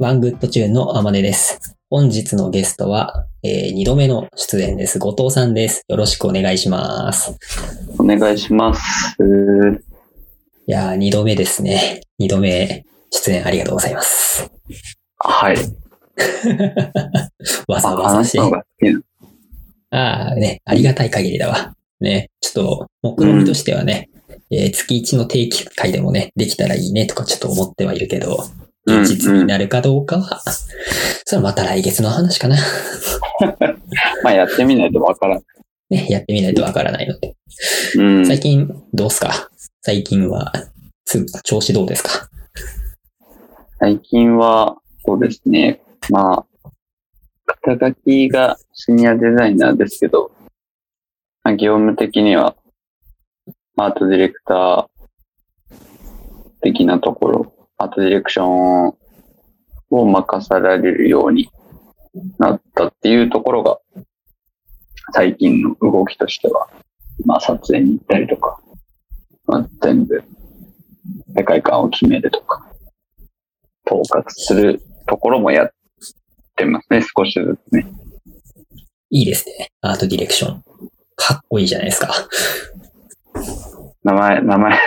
ワングッドチューンのあまねです。本日のゲストは、えー、2度目の出演です。後藤さんです。よろしくお願いします。お願いします。いやー、2度目ですね。2度目出演ありがとうございます。はい。わざあわざし。ああ、ね、ありがたい限りだわ。ね、ちょっと、目論見としてはね、えー月1の定期会でもね、できたらいいねとかちょっと思ってはいるけど、現実になるかどうかは、それはまた来月の話かな。まあやってみないとわからん。ね、やってみないとわからないので。うん。最近、どうすか？最近は、す調子どうですか？最近は、そうですね。まあ、肩書きがシニアデザイナーですけど、まあ、業務的には、アートディレクター的なところ、アートディレクションを任されるようになったっていうところが、最近の動きとしては、まあ撮影に行ったりとか、まあ、全部世界観を決めるとか、統括するところもやってますね、少しずつね。いいですね。アートディレクション。かっこいいじゃないですか。名前、名前。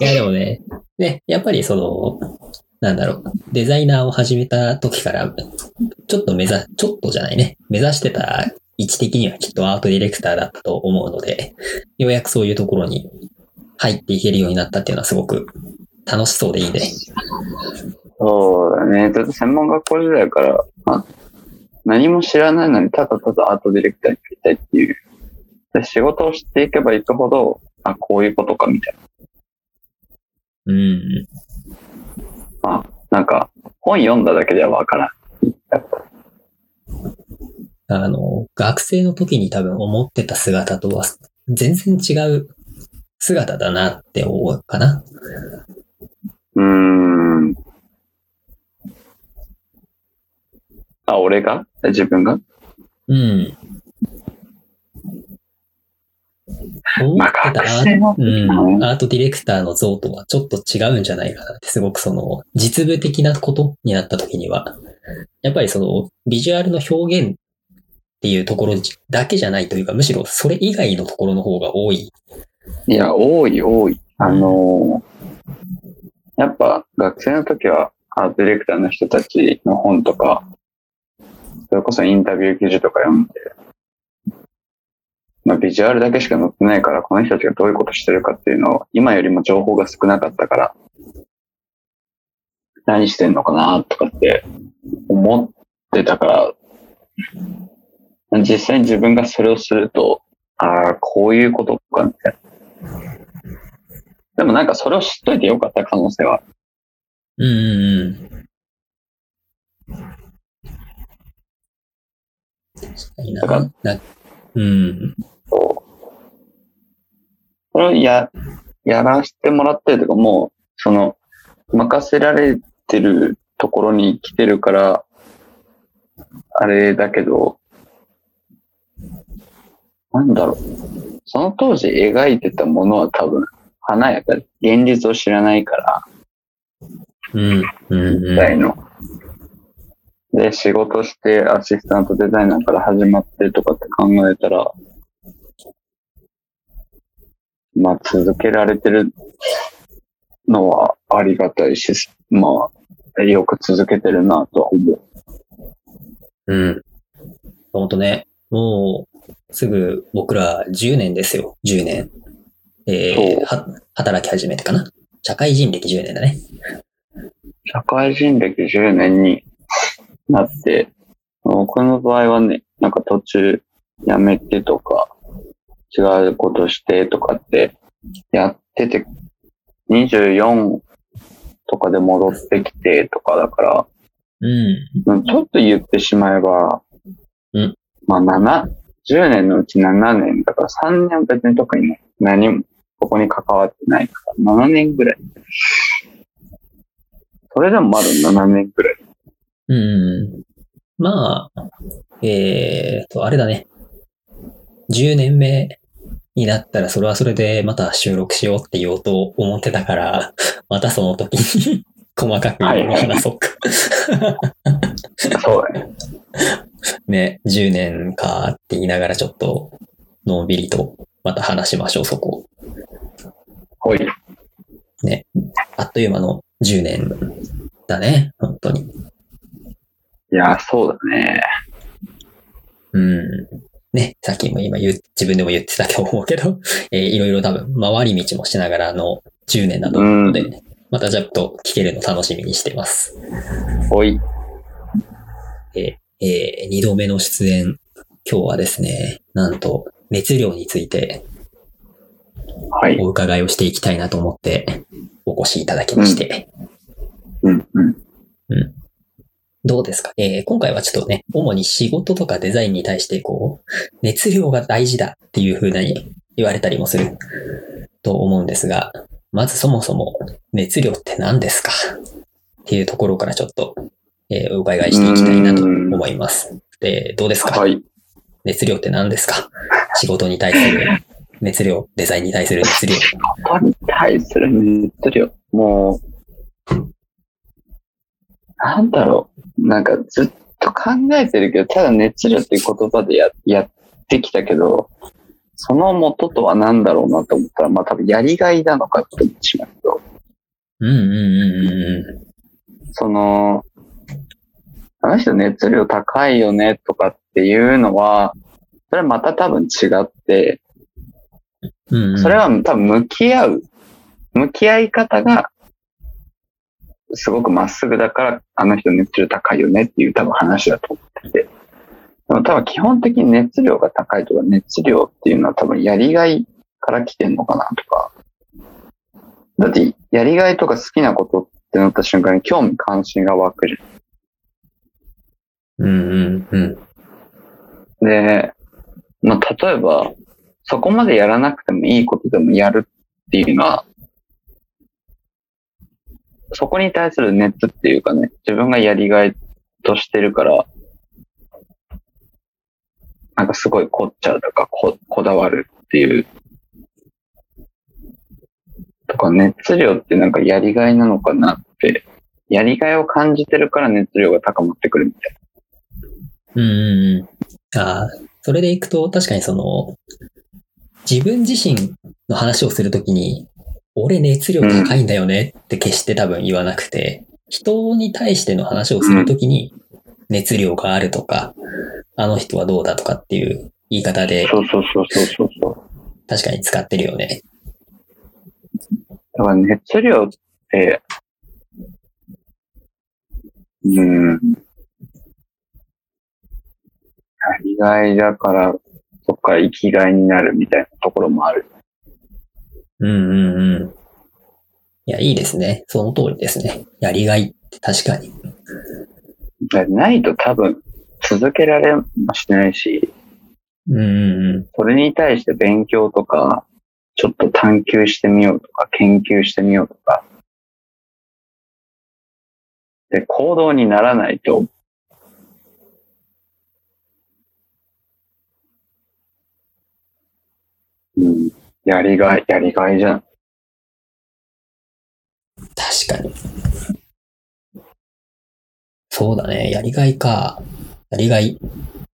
いや、でもね、ね、やっぱりその、なんだろう、デザイナーを始めた時から、ちょっと目指、ちょっとじゃないね、目指してた位置的にはきっとアートディレクターだったと思うので、ようやくそういうところに入っていけるようになったっていうのはすごく楽しそうでいいね。そうだね。ちょっと専門学校時代から、ま、何も知らないのにただただアートディレクターになりたいっていう。で仕事をしていけばいくほど、あ、こういうことかみたいな。うん。まあ、なんか、本読んだだけではわからん。あの、学生の時に多分思ってた姿とは全然違う姿だなって思うかな。うーん。あ、俺が？自分が？うん。思まうん、ね。アートディレクターの像とはちょっと違うんじゃないかなって、すごくその、実務的なことになった時には、やっぱりその、ビジュアルの表現っていうところだけじゃないというか、むしろそれ以外のところの方が多い。いや、多い多い。あのーやっぱ学生の時はアートディレクターの人たちの本とか、それこそインタビュー記事とか読んで、まあ、ビジュアルだけしか載ってないから、この人たちがどういうことしてるかっていうのを、今よりも情報が少なかったから、何してんのかなとかって思ってたから、実際に自分がそれをすると、ああ、こういうことか、みたいな。でもなんかそれを知っといてよかった可能性は。うんうんうん。確かにだからな。なうん。そう。それをや、やらせてもらってるとか、もう、その、任せられてるところに来てるから、あれだけど、なんだろう。その当時描いてたものは多分、華やかで、現実を知らないから、うん。うんみたいの。で、仕事してアシスタントデザイナーから始まってとかって考えたら、まあ続けられてるのはありがたいし、まあ、よく続けてるなとは思う。うん。ほんとね、もう、すぐ僕ら10年ですよ。10年。えー、そは、働き始めてかな。社会人歴10年だね。社会人歴10年になって、僕の場合はね、なんか途中辞めてとか、違うことしてとかってやってて、24とかで戻ってきてとかだから、うん。うんちょっと言ってしまえば、うんまあ7、10年のうち7年だから3年は別に特に何もここに関わってないから、7年ぐらい。それでもまだ7年ぐらい。うん。まあ、えーと、あれだね。10年目になったらそれはそれでまた収録しようって言おうと思ってたから、またその時に 細かくいろいろ話そうか。そうだね。ね、10年かって言いながらちょっと、のんびりとまた話しましょう、そこ。ほい。ね。あっという間の10年だね、本当に。いや、そうだね。うん。ね、さっきも今言う、自分でも言ってたと思うけど、えーいろいろ多分回り道もしながらの10年だと思うので、またちょっと聞けるの楽しみにしてます。ほい。えーえ2度目の出演、今日はですね、なんと熱量についてはい。お伺いをしていきたいなと思ってお越しいただきまして、うん、うん。どうですか、えー今回はちょっとね、主に仕事とかデザインに対してこう、熱量が大事だっていう風に言われたりもすると思うんですが、まずそもそも熱量って何ですか？っていうところからちょっと、えーお伺いしていきたいなと思います。で、どうですか？はい。熱量って何ですか？仕事に対する熱量、デザインに対する熱量。ここに対する熱量。もう、なんだろう。なんかずっと考えてるけど、ただ熱量っていう言葉でややってきたけど、その元とは何だろうなと思ったら、まあ多分やりがいなのかって思ってしまうけど、うんうんうんうんうその、あの人熱量高いよねとかっていうのは、それはまた多分違って、ん。うんうんそれは多分向き合う。向き合い方が、すごくまっすぐだから、あの人熱量高いよねっていう多分話だと思ってて。でも多分基本的に熱量が高いとか、熱量っていうのは多分やりがいから来てんのかなとか。だって、やりがいとか好きなことってなった瞬間に興味関心が湧くじうんうんうん。ゃん。で、まあ、例えば、そこまでやらなくてもいいことでもやるっていうのは、そこに対する熱っていうかね、自分がやりがいとしてるから、なんかすごい凝っちゃうとか、ここだわるっていう。とか、熱量ってなんかやりがいなのかなって、やりがいを感じてるから熱量が高まってくるみたいうんうんうん。ああ、それでいくと、確かにその、自分自身の話をするときに、俺熱量高いんだよねって決して多分言わなくて、人に対しての話をするときに、熱量があるとか、あの人はどうだとかっていう言い方でな。そうそうそうそうそう。確かに使ってるよね。だから熱量って、うん。やりがいだから、そっから生きがいになるみたいなところもある。うんうんうん。いや、いいですね。その通りですね。やりがいって確かに。だないと多分続けられもしないし、うんうんうん。それに対して勉強とか、ちょっと探求してみようとか、研究してみようとか。で、行動にならないと、やりがい、やりがいじゃん。確かに。そうだね。やりがいか。やりがい。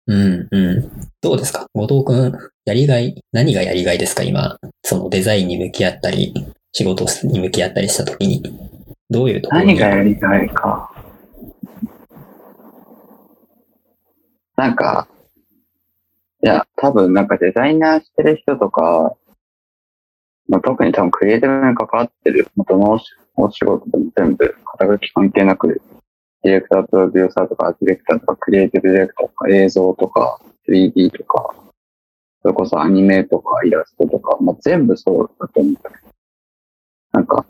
うん、うん。どうですか？後藤くん、やりがい、何がやりがいですか？今、そのデザインに向き合ったり、仕事に向き合ったりしたときに、どういうところに？何がやりがいか。なんか、いや、多分なんかデザイナーしてる人とか、まあ、特に多分クリエイティブに関わってる、元のお仕事でも全部肩書き関係なく、ディレクター、プロデューサーとか、アーティレクターとか、クリエイティブディレクターとか、映像とか、3D とか、それこそアニメとか、イラストとか、まあ、全部そうだと思うんだけど、なんか、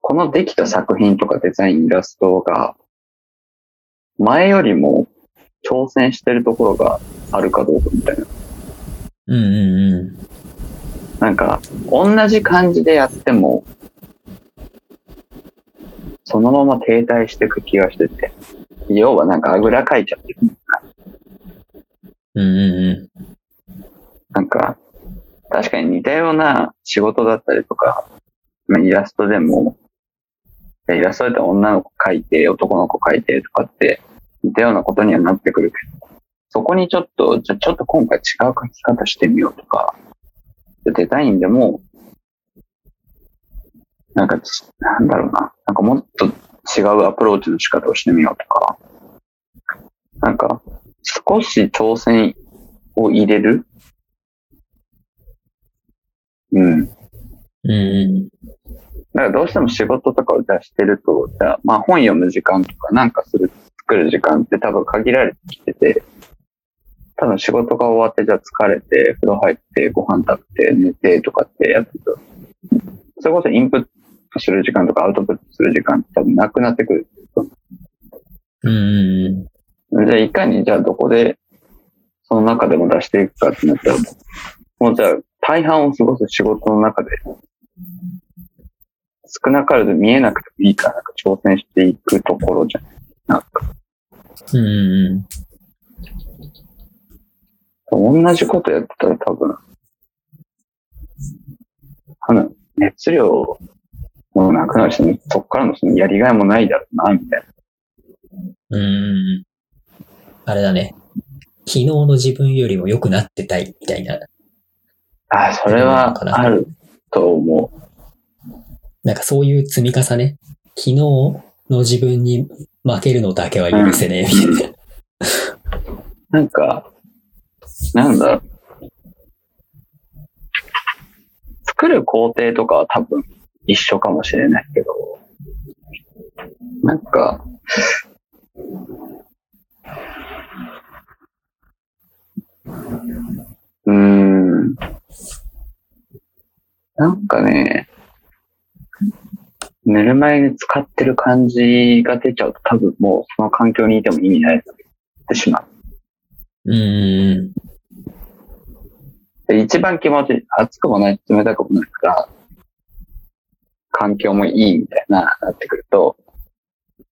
このできた作品とかデザイン、イラストが、前よりも挑戦してるところがあるかどうかみたいな。うんうんうん。なんか、同じ感じでやっても、そのまま停滞していく気がしてて。要はなんかあぐらかいちゃってる。うんうんうん。なんか、確かに似たような仕事だったりとか、まあイラストでも、イラストだったら女の子描いて、男の子描いてとかって、似たようなことにはなってくるけど、そこにちょっと、じゃあちょっと今回違う描き方してみようとか、デザインでも、なんかち、なんだろうな、なんかもっと違うアプローチの仕方をしてみようとか、なんか、少し挑戦を入れる？うん。うんうん。だからどうしても仕事とかをじゃあしてると、じゃあまあ本読む時間とかなんかする、作る時間って多分限られてきてて、多分仕事が終わってじゃあ疲れて、風呂入ってご飯食べて寝てとかってやってると、それこそインプットする時間とかアウトプットする時間って多分なくなってくる。うんうんじゃあいかにじゃあどこでその中でも出していくかってなったら、もうじゃあ大半を過ごす仕事の中で、少なからず見えなくてもいいからなんか挑戦していくところじゃん。なんか、うん。うん同じことやってたら多分、あの、熱量もなくなるし、そっからのそのやりがいもないだろうな、みたいな。うん。うん。あれだね。昨日の自分よりも良くなってたいみたいな。ああ、それはあると思う。なんかそういう積み重ね。昨日の自分に負けるのだけは許せねえみたいな。なんか、なんだ？ろう。作る工程とかは多分一緒かもしれないけど、なんか、うーん。なんかね、寝る前に使ってる感じが出ちゃうと多分もうその環境にいても意味ないってしまう。うんで一番気持ちいい、熱くもない、冷たくもないから、環境もいいみたいな、なってくると、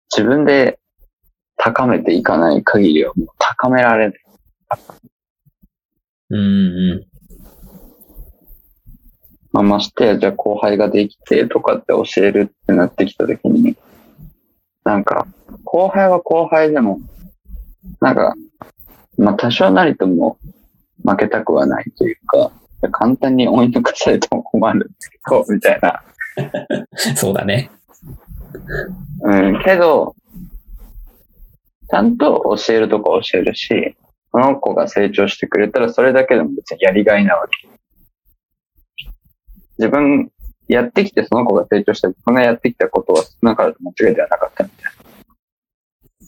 自分で高めていかない限りはもう高められない。うん。うんまあ、ましてや、じゃあ後輩ができてとかって教えるってなってきたときに、なんか、後輩は後輩でも、なんか、まあ多少なりとも負けたくはないというか、簡単に追い抜かされても困るんですけど、みたいな。うん。そうだね。うん、けど、ちゃんと教えるとこ教えるし、その子が成長してくれたらそれだけでも別にやりがいなわけ。自分やってきてその子が成長して、自分がやってきたことは少なからず間違いではなかったみたい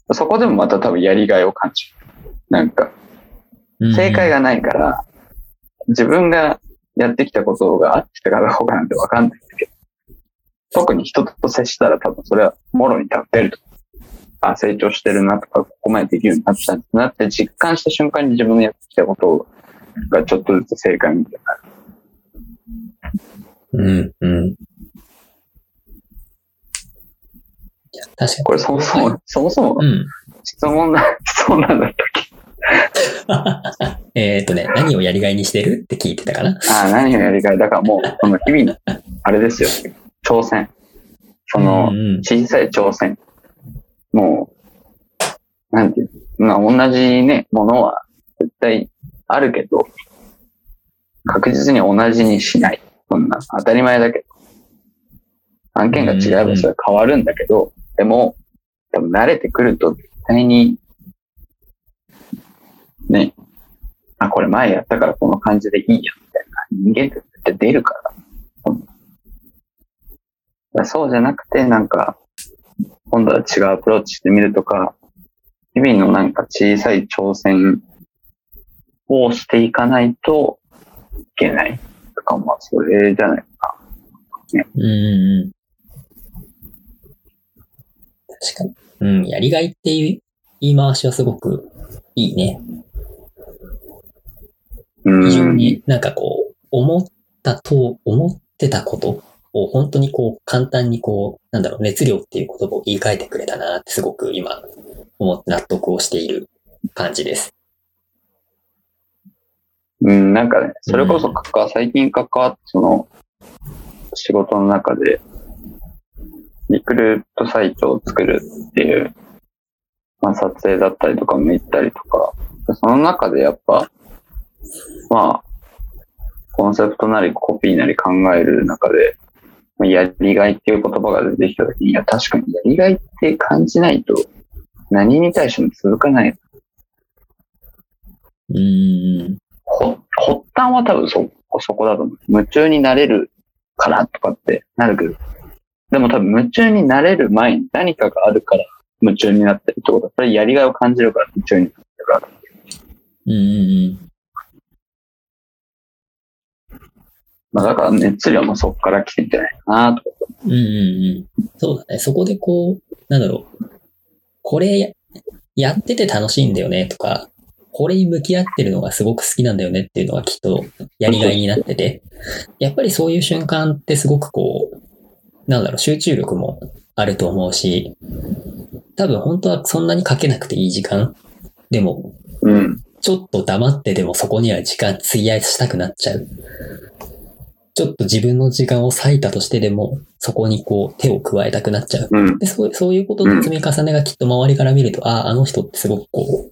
な。そこでもまた多分やりがいを感じる。なんか、うん正解がないから、自分がやってきたことが合ってたかどうかなんてわかんないんだけど、特に人と接したら多分それはもろに多分出ると。あ、成長してるなとか、ここまでできるようになったんだなって実感した瞬間に自分のやってきたことがちょっとずつ正解みたいになる。うん、うん。確かに。これそもそも、そもそもうん。質問な、質問なんだったっけ？えっとね、何をやりがいにしてるって聞いてたかな？ああ、何をやりがい？だからもう、その日々の、あれですよ。挑戦。その、小さい挑戦。もう、なんていうの、まあ、同じね、ものは絶対あるけど、確実に同じにしない。そんな、当たり前だけど。案件が違えばそれは変わるんだけど、でも、多分慣れてくると絶対に、ね、あ、これ前やったからこの感じでいいや、みたいな人間って絶対出るから。そんからそうじゃなくて、なんか、今度は違うアプローチしてみるとか、日々のなんか小さい挑戦をしていかないといけないとか、まあ、それじゃないかうんうんうん。確かに。うん、やりがいっていう言い回しはすごくいいね。非常になんかこう、思ったと、思ってたことを本当にこう、簡単にこう、なんだろう、熱量っていう言葉を言い換えてくれたなってすごく今、思って納得をしている感じです。うん、なんかね、それこそ関わ、最近関わって、その、仕事の中で、リクルートサイトを作るっていう、まあ撮影だったりとかも行ったりとか、その中でやっぱ、まあ、コンセプトなりコピーなり考える中で、まあやりがいっていう言葉が出てきたときに、いや確かにやりがいって感じないと何に対しても続かない。うーん。ほ発端は多分そ、そこだと思う。夢中になれるからとかってなるけど、でも多分夢中になれる前に何かがあるから夢中になってるってことは、それやりがいを感じるから夢中になってるから。うんまあだから熱量もそこから来てんじゃないかなとか。うん。うんうんうん。そうだね。そこでこう、なんだろう。これややってて楽しいんだよねとか、これに向き合ってるのがすごく好きなんだよねっていうのがきっとやりがいになってて、やっぱりそういう瞬間ってすごくこう、なんだろう、集中力もあると思うし、多分本当はそんなにかけなくていい時間でも、うん。ちょっと黙ってでもそこには時間費やしたくなっちゃう。ちょっと自分の時間を割いたとしてでも、そこにこう手を加えたくなっちゃう。うん。で、そうそういうことの積み重ねがきっと周りから見ると、ああ、あの人ってすごくこう、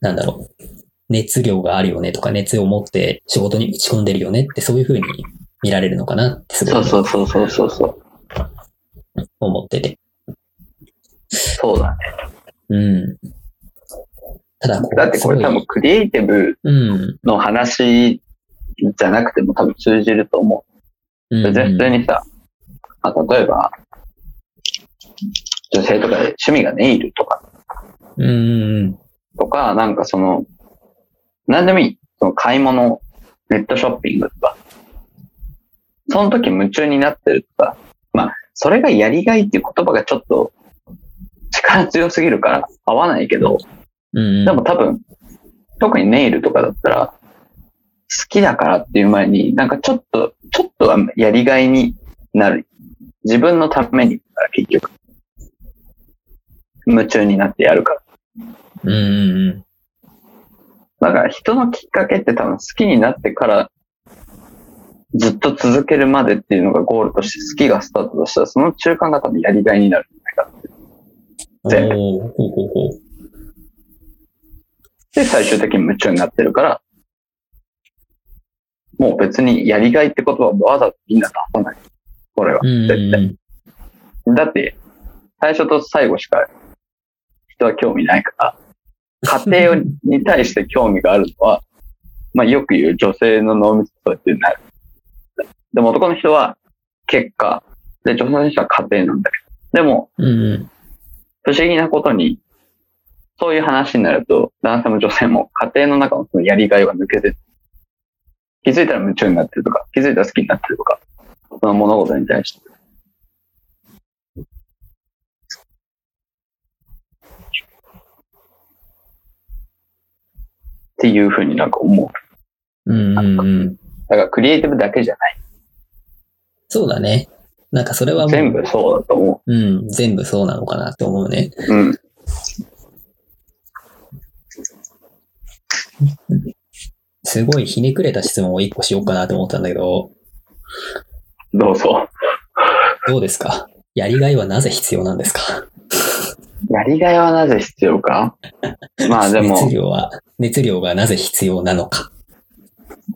なんだろう、熱量があるよねとか、熱を持って仕事に打ち込んでるよねって、そういう風に見られるのかなってすごそういそうそうそうそうそう。思ってて。そうだね。うん。ただこう、だってこれ多分クリエイティブうん。の話じゃなくても多分通じると思うんう。で普通にさ、まあ、例えば、女性とかで趣味がネイルとか、うんうんとか、なんかその、何でもいい。その買い物、ネットショッピングとか、その時夢中になってるとか、まあ、それがやりがいっていう言葉がちょっと力強すぎるから合わないけど、うん。うん。でも多分、特にネイルとかだったら、好きだからっていう前に、なんかちょっと、ちょっとはやりがいになる。自分のために、結局。夢中になってやるから。うんうんうん。だから人のきっかけって多分好きになってから、ずっと続けるまでっていうのがゴールとして好きがスタートとしたら、その中間が多分やりがいになるんじゃないかな。全部。で、最終的に夢中になってるから、もう別にやりがいって言葉をわざとみんな出さない。これは。絶対。だって、最初と最後しか人は興味ないから、家庭に対して興味があるのは、まあよく言う女性の脳みそそうやってなる。でも男の人は結果、で女性の人は家庭なんだけど。でも。不思議なことに、そういう話になると、男性も女性も家庭の中のそのやりがいは抜けて、気づいたら夢中になってるとか、気づいたら好きになってるとか、その物事に対して。っていうふうになんか思う。うんうんうん。だからクリエイティブだけじゃない。そうだね。なんかそれは全部そうだと思うん、全部そうなのかなって思うね。う。うん。すごいひねくれた質問を一個しようかなと思ったんだけど、どうぞ。どうですか？やりがいはなぜ必要なんですか？やりがいはなぜ必要か？まあでも、熱量は、熱量がなぜ必要なのか。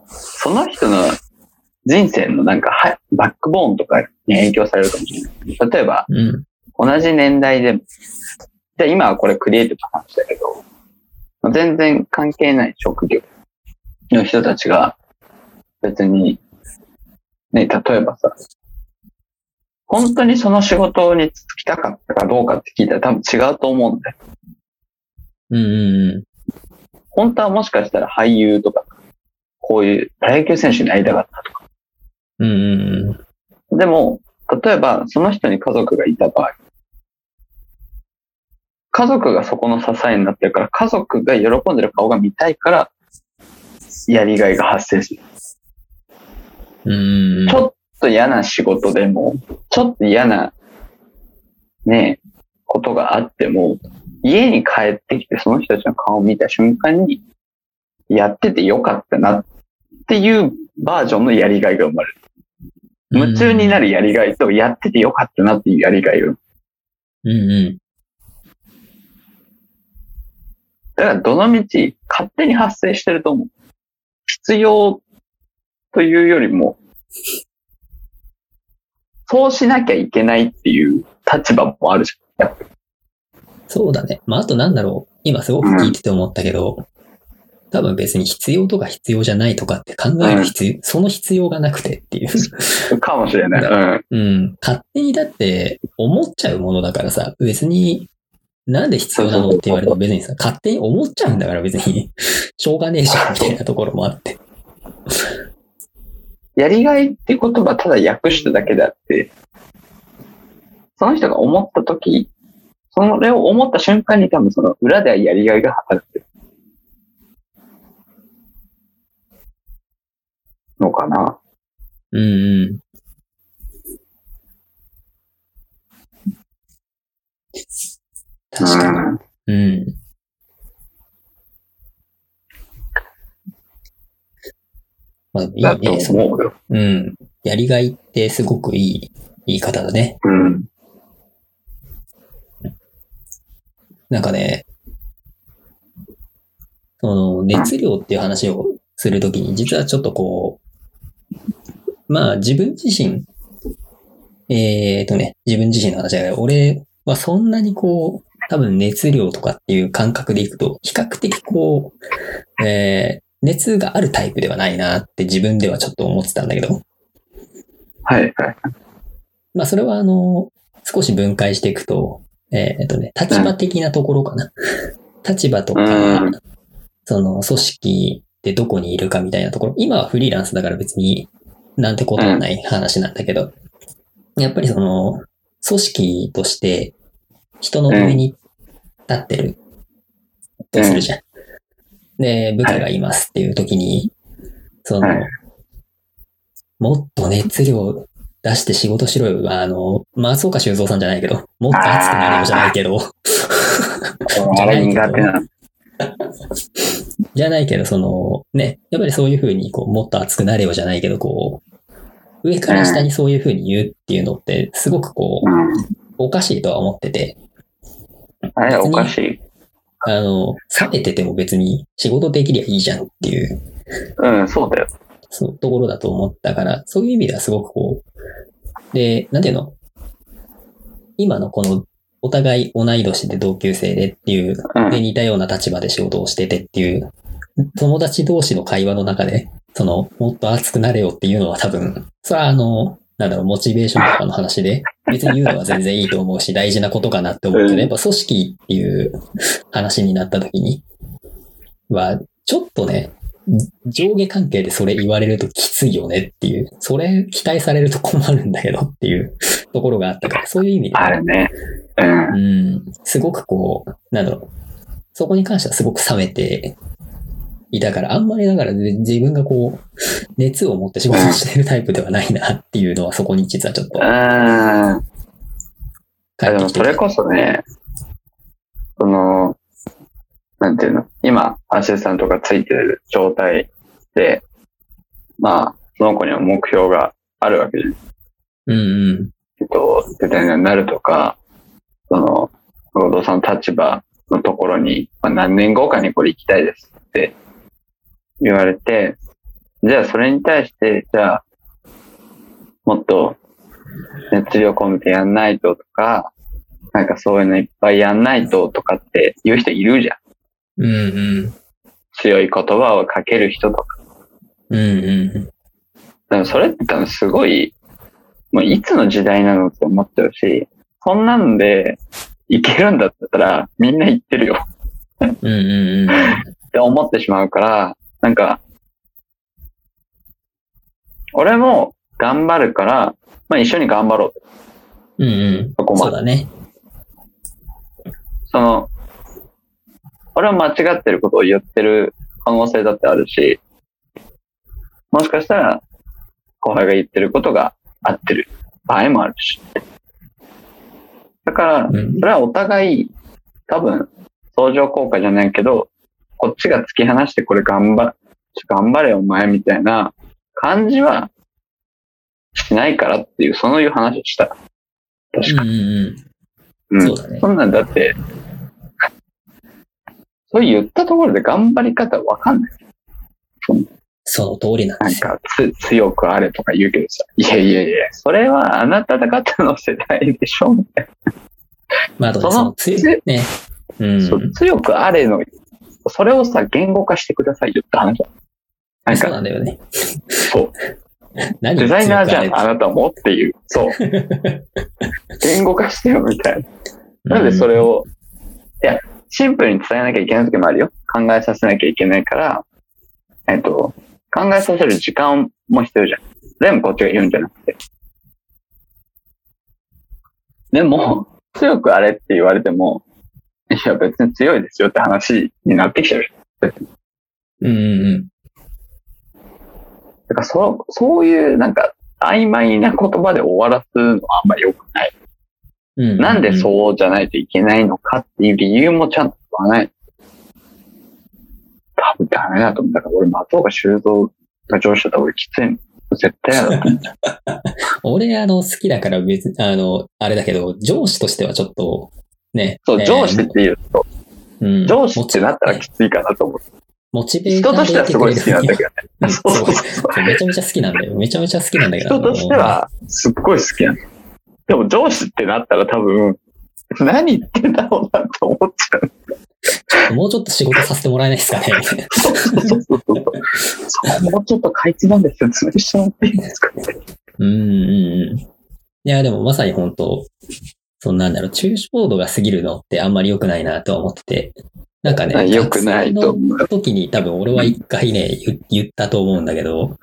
その人の人生のなんか、はバックボーンとかに影響されるかもしれない。例えば、うん。同じ年代でも、じゃあ今はこれクリエイティブな話だけど、全然関係ない職業の人たちが、別に、ね、例えばさ、本当にその仕事に就きたかったかどうかって聞いたら多分違うと思うんだよ。うんうん本当はもしかしたら俳優とか、こういうプロ野球選手になりたかったとか。うん。うんうんうん。でも、例えばその人に家族がいた場合、家族がそこの支えになってるから、家族が喜んでる顔が見たいから、やりがいが発生する。ちょっと嫌な仕事でも、ちょっと嫌な、ねえ、ことがあっても、家に帰ってきてその人たちの顔を見た瞬間に、やっててよかったなっていうバージョンのやりがいが生まれる。夢中になるやりがいと、やっててよかったなっていうやりがいを。うんうん。だから、どの道、勝手に発生してると思う。必要というよりも、そうしなきゃいけないっていう立場もあるじゃん。そうだね。まあ、あとなんだろう。今すごく聞いてて思ったけど、多分別に必要とか必要じゃないとかって考える必要、その必要がなくてっていう。かもしれない。うん。うん。勝手にだって思っちゃうものだからさ、別になんで必要なのって言われると別にさ、勝手に思っちゃうんだから別に しょうがねえじゃんみたいなところもあって。やりがいって言葉ただ訳しただけであって、その人が思った時、それを思った瞬間に多分その裏ではやりがいが働くのかな。うんうん。確かに。うん。まあ、いいね。そ思うん。やりがいってすごくいい言い方だね。うん。なんかね、その熱量っていう話をするときに、実はちょっとこう、まあ自分自身、えーとね、自分自身の話だけど、俺はそんなにこう、多分熱量とかっていう感覚でいくと、比較的こう、えー、熱があるタイプではないなって自分ではちょっと思ってたんだけど、はいはい。まあそれはあの、少し分解していくと、えーっとね、立場的なところかな。立場とかうん、その組織でどこにいるかみたいなところ。今はフリーランスだから別になんてことはない話なんだけど、やっぱりその、組織として人の上に立ってるとするじゃん。で、部下がいますっていう時に、そのはい、もっと熱量出して仕事しろよ。あの、松岡修造さんじゃないけど、もっと熱くなれよじゃないけど、あれ苦手な。じゃないけど、その、ね、やっぱりそういうふうに、こう、もっと熱くなれよじゃないけど、こう、上から下にそういうふうに言うっていうのって、すごくこう、うん。おかしいとは思ってて、あれおかしい。あの、冷めてても別に仕事できりゃいいじゃんっていう、うん、そうだよ。そう、ところだと思ったから、そういう意味ではすごくこう、で、なんていうの？今のこの、お互い同い年で同級生でっていう、うん。で、似たような立場で仕事をしててっていう、友達同士の会話の中で、その、もっと熱くなれよっていうのは多分、それはあの、なんだろう、モチベーションとかの話で、別に言うのは全然いいと思うし、大事なことかなって思うけど、うんやっぱ組織っていう話になった時に、は、ちょっとね、上下関係でそれ言われるときついよねっていう、それ期待されると困るんだけどっていうところがあったから、そういう意味で、あれね。うん。うん、すごくこう、なんだろう、そこに関してはすごく冷めていたから、あんまりだからね自分がこう、熱を持って仕事をしてるタイプではないなっていうのはそこに実はちょっとうん。帰ってきてでもそれこそね、その、なんていうの、今、アシスタントがついてる状態で、まあ、その子には目標があるわけじゃん。うんうん。えっと、デザイナーになるとか、その、労働さんの立場のところに、まあ、何年後かにこれ行きたいですって言われて、じゃあそれに対して、じゃあ、もっと熱量込めてやんないととか、なんかそういうのいっぱいやんないととかって言う人いるじゃん。うんうん。強い言葉をかける人とか。うんうん。でもそれって多分すごい、もういつの時代なのって思っちゃうし、そんなんでいけるんだったらみんな言ってるようんうんうん。って思ってしまうから、なんか、俺も頑張るから、まあ一緒に頑張ろう。うんうん。そこまでそうだね。その、俺は間違ってることを言ってる可能性だってあるし、もしかしたら後輩が言ってることが合ってる場合もあるし。だから、うんそれはお互い、多分、相乗効果じゃないけど、こっちが突き放してこれ頑張、頑張れお前みたいな感じはししないからっていう、そういう話をした。確かうんうんうん。うん。そうだねそんなんだって、そう言ったところで頑張り方わかんない。その通りなんですよ。なんかつ強くあれとか言うけどさ、いやいやいや、それはあなた方の世代でしょみたいまあ、そのその強い、ね。う。強くあれの、それをさ、言語化してくださいよって話だ。なんそうなか、んだよね。そう。何デザイナーじゃん、ああなたもっていう。そう。言語化してよ、みたいな。れなんでそれを、いや、シンプルに伝えなきゃいけない時もあるよ。考えさせなきゃいけないから、えっと、考えさせる時間も必要じゃん。全部こっちが言うんじゃなくて。でも、強くあれって言われても、いや別に強いですよって話になってきちゃうん。うんうんだからそ、そういうなんか曖昧な言葉で終わらすのはあんまり良くない。うん。うんなんでうそうじゃないといけないのかっていう理由もちゃんと言わない。多分ダメだと思う。だから俺、松岡修造が上司だったら俺きついの。絶対やだ。俺、あの、好きだから別に、あの、あれだけど、上司としてはちょっと、ね。そう、えー上司って言うと、うん上司ってなったらきついかなと思う。モチベーター人としてはすごい好きなんだけどね。うんそうめちゃめちゃ好きなんだよ。めちゃめちゃ好きなんだけど。人としてはすっごい好きなの。でも上司ってなったら多分、何言ってんだろうなと思っちゃう。もうちょっと仕事させてもらえないですかね。そうそうそうそう。そうもうちょっとかいつまんで説明してもらっていいですかうんうんうん。いや、でもまさに本当そんなんだろう、抽象度が過ぎるのってあんまり良くないなとは思ってて。なんかね、良くないとの時に多分俺は一回ね、言言ったと思うんだけど、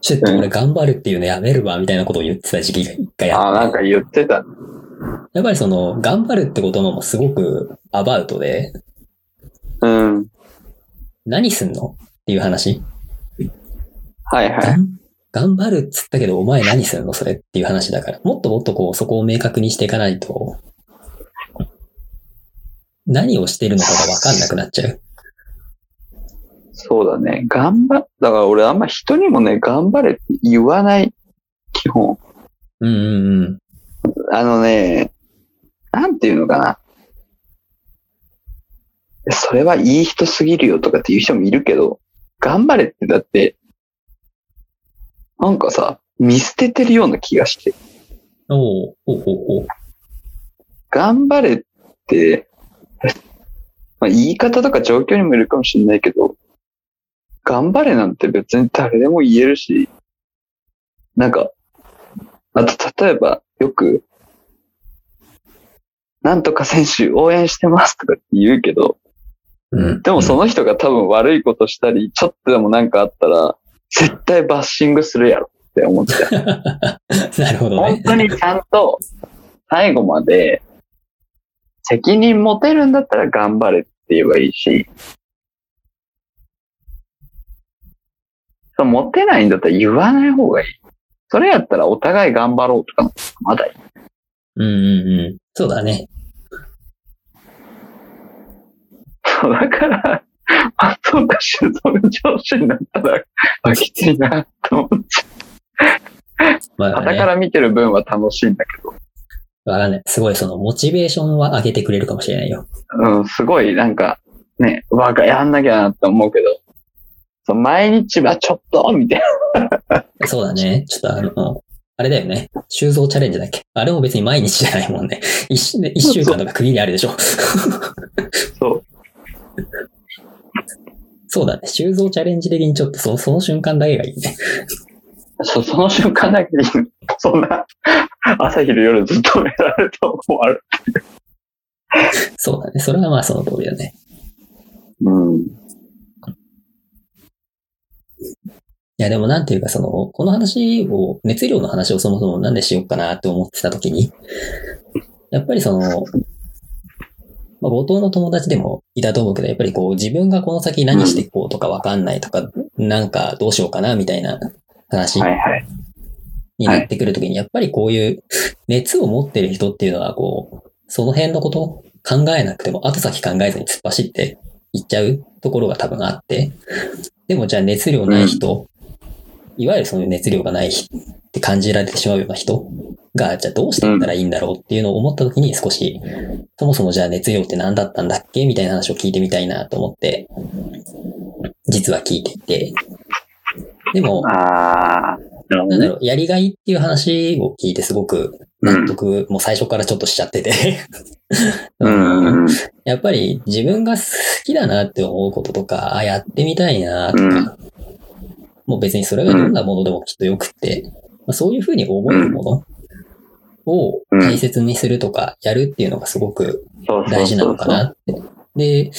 ちょっと俺頑張るっていうのやめるわ、みたいなことを言ってた時期が一回ああ、あって。なんか言ってた。やっぱりその、頑張るって言葉もすごくアバウトで、うん。何すんの？っていう話。はいはい。頑張るっつったけど、お前何するのそれっていう話だから。もっともっとこう、そこを明確にしていかないと、何をしてるのかがわかんなくなっちゃう。そうだね。頑張っ、だから俺あんま人にもね、頑張れって言わない。基本。うんうんうん。あのね、なんていうのかな。それはいい人すぎるよとかっていう人もいるけど、頑張れってだって、なんかさ、見捨ててるような気がして。おうおうおうおう頑張れって、まあ、言い方とか状況にもいるかもしれないけど、頑張れなんて別に誰でも言えるし、なんか、あと例えばよく、なんとか選手応援してますとかって言うけど、うん。でもその人が多分悪いことしたり、ちょっとでもなんかあったら、絶対バッシングするやろって思っちゃう。なるほどね。本当にちゃんと最後まで責任持てるんだったら頑張れって言えばいいし、そう持てないんだったら言わない方がいい。それやったらお互い頑張ろうとか、まだいい。うんうんうん。そうだね。そうだから、松岡修造が上司になったら、あ、きついなと思っちまゃう。あね。傍から見てる分は楽しいんだけど、わかんない。すごいその、モチベーションは上げてくれるかもしれないよ。うん、すごいなんか、ね、わか、やんなきゃなって思うけど、そう毎日はちょっと、みたいな。そうだね。ちょっとあの、あれだよね。修造チャレンジだっけ？あれも別に毎日じゃないもんね。一週で、一週間とか区切りあるでしょ。そう。そうだね。修造チャレンジ的にちょっとそその瞬間だけがいいね。そその瞬間だけに、そんな、朝昼夜ずっと見られると困る。そうだね。それはまあその通りだね。うん。いやでもなんていうかその、この話を、熱量の話をそもそもなんでしようかなって思ってた時に、やっぱりその、まあ、後藤の友達でもいたと思うけど、やっぱりこう自分がこの先何していこうとかわかんないとか、なんかどうしようかなみたいな話。になってくるときに、やっぱりこういう熱を持ってる人っていうのは、こう、その辺のことを考えなくても、後先考えずに突っ走っていっちゃうところが多分あって、でもじゃあ熱量ない人、いわゆるそういう熱量がない人って感じられてしまうような人が、じゃあどうしていったらいいんだろうっていうのを思った時に少し、そもそもじゃあ熱量って何だったんだっけみたいな話を聞いてみたいなと思って、実は聞いていて。でも、なんだろう、やりがいっていう話を聞いてすごく納得、もう最初からちょっとしちゃってて。うん。うん。やっぱり自分が好きだなって思うこととか、あ、やってみたいなとか、もう別にそれがどんなものでもきっとよくって、まあ、そういうふうに思えるものを大切にするとか、やるっていうのがすごく。大事なのかなって。で、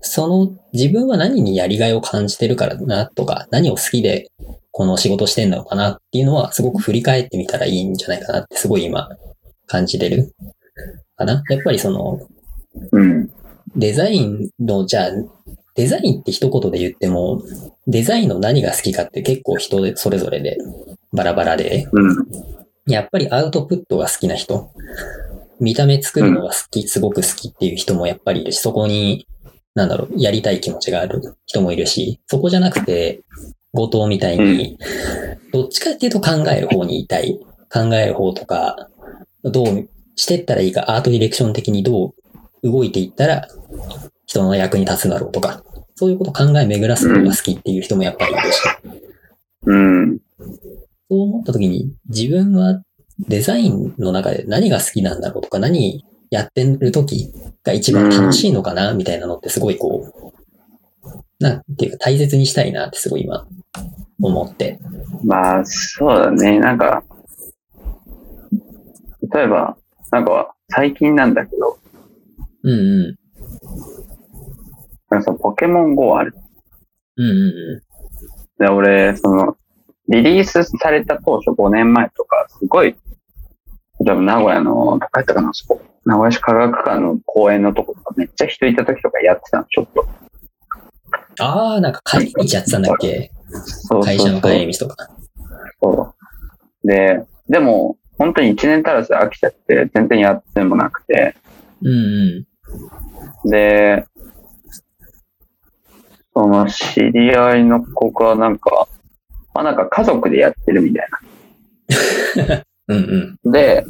その自分は何にやりがいを感じてるからなとか、何を好きでこの仕事してんのかなっていうのはすごく振り返ってみたらいいんじゃないかなってすごい今感じてるかな？やっぱりそのうん。デザインの、じゃあ、デザインって一言で言っても、デザインの何が好きかって結構人でそれぞれでバラバラで、うん。やっぱりアウトプットが好きな人、見た目作るのが好き、すごく好きっていう人もやっぱりいるし、そこに、なんだろう、やりたい気持ちがある人もいるし、そこじゃなくて、後藤みたいに、どっちかっていうと考える方にいたい。考える方とか、どうしてったらいいか、アートディレクション的にどう動いていったら、人の役に立つだろうとか、そういうこと考え巡らすのが好きっていう人もやっぱりいるし、うん。そう思った時に、自分はデザインの中で何が好きなんだろうとか、何やってる時が一番楽しいのかな、みたいなのってすごいこう、なんていうか大切にしたいなってすごい今思って。まあ、そうだね。なんか、例えば、なんか、最近なんだけど、うんうん。なんかそのポケモン GO ある。うんうんで、俺、その、リリースされた当初5年前とか、すごい、例えば名古屋の、どこやったかな、そこ。名古屋市科学館の公園のとことか、めっちゃ人いた時とかやってたの、ちょっと。ああ、なんか帰り道やってたんだっけ？そうそうそう会社の帰り道とか。そう。で、でも、本当に1年足らずで飽きちゃって、全然やってもなくて、うんうん。で、その知り合いの子がなんか、まあなんか家族でやってるみたい うんうん。な。で、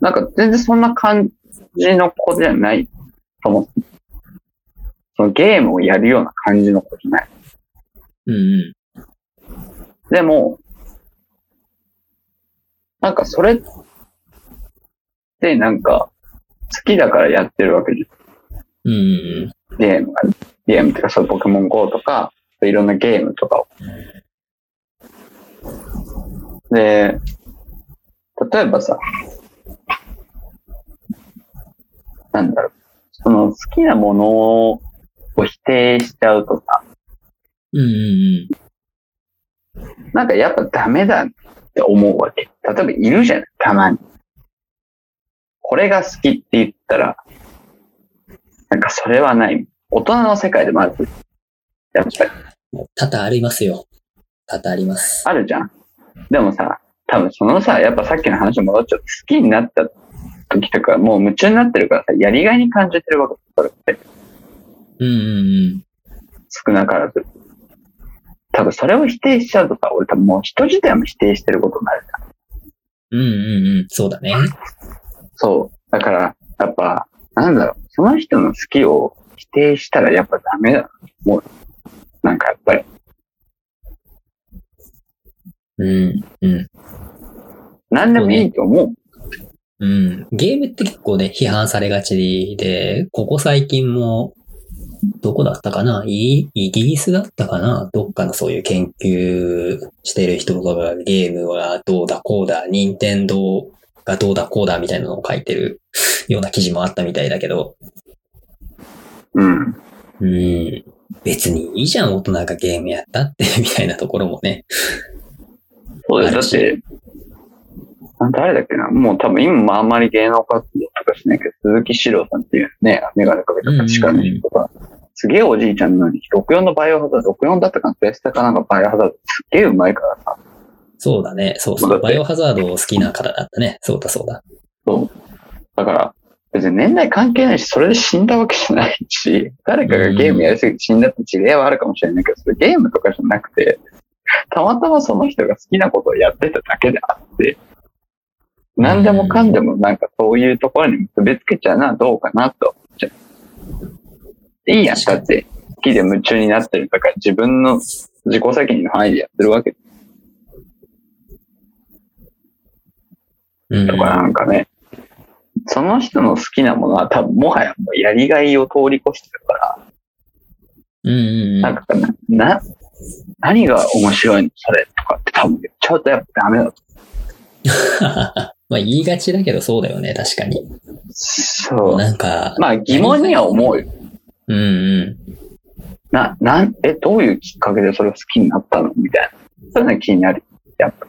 なんか全然そんな感じの子じゃないと思って。そのゲームをやるような感じの子じゃない。うんうん。でも、なんかそれってなんか好きだからやってるわけじうんうん。ゲームが。ゲームってかそうポケモン GO とか、いろんなゲームとかを。で、例えばさ、なんだろう、その好きなものを否定しちゃうとか、うん。うんうんなんかやっぱダメだって思うわけ。例えばいるじゃない、たまに。これが好きって言ったら、なんかそれはない。大人の世界でもある。やっぱり多々ありますよ。多々あります。あるじゃん。でもさ、多分そのさ、やっぱさっきの話に戻っちゃうと好きになった時とか、もう夢中になってるからさ、やりがいに感じてるわけ。それってうんうんうん。少なからず。多分それを否定しちゃうとさ、俺多分もう人自体も否定してることになるじゃん。うんうんうん。そうだね。そう。だから、やっぱ、なんだろう、その人の好きを否定したらやっぱダメだ。もう、なんかやっぱり、うんうん。何でもいいと思う。うん。ゲームって結構ね、批判されがちで、ここ最近も、どこだったかな？イイギリスだったかな？どっかのそういう研究してる人とかがゲームはどうだこうだ、任天堂がどうだこうだみたいなのを書いてるような記事もあったみたいだけど、うん。うん。別にいいじゃん、大人がゲームやったって、みたいなところもね。そうだよ。だって、誰だっけなもう多分今もあんまり芸能活動とかしないけど、鈴木史郎さんっていうね、メガネかけた確かの人が、すげえおじいちゃんなのに、64のバイオハザード、64だったかなプレステかなんかバイオハザード、すっげえうまいからさ、そうだね。そうそう。バイオハザード好きな方だったね。そうだそうだ。そう。だから、別に年代関係ないし、それで死んだわけじゃないし、誰かがゲームやりすぎて死んだって事例はあるかもしれないけど、それゲームとかじゃなくて、たまたまその人が好きなことをやってただけであって、何でもかんでもなんかそういうところに結びつけちゃうのはどうかなと思っちゃう。いいやん。だって、好きで夢中になってるんだから自分の自己責任の範囲でやってるわけうん。だからなんかね、その人の好きなものは多分もはやもうやりがいを通り越してるから、うんうんうん。なんかな、な、何が面白いのそれとかって多分ちゃうとやっぱダメだと。まあ言いがちだけどそうだよね、確かに。そう。なんか、まあ疑問には思うよ。うんうん。な、なん、え、どういうきっかけでそれを好きになったのみたいな。そういうのが気になる。やっぱ。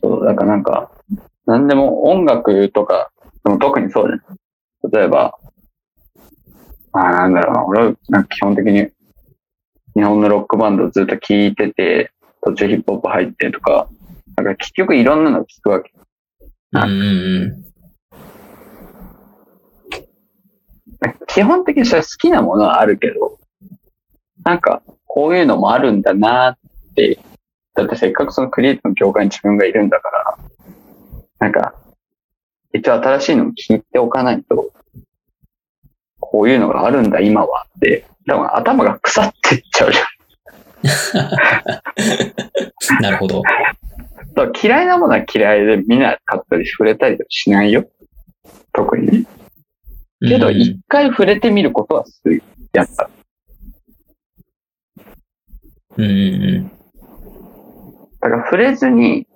そう、だからなんか、なんでも音楽とか、でも特にそうだね。例えば、あーなんだろうな、俺はなんか基本的に日本のロックバンドをずっと聴いてて、途中ヒップホップ入ってとか、なんか結局いろんなの聴くわけ。うん。基本的にそれ好きなものはあるけど、なんか、こういうのもあるんだなって、だってせっかくそのクリエイティブの業界に自分がいるんだから、なんか、一応新しいのも聞いておかないと、こういうのがあるんだ今はって、多分頭が腐ってっちゃうじゃん。なるほど。嫌いなものは嫌いで見なかったり触れたりはしないよ。特にね。けど、うん一回触れてみることはする。やっぱ。うんうんだから触れずに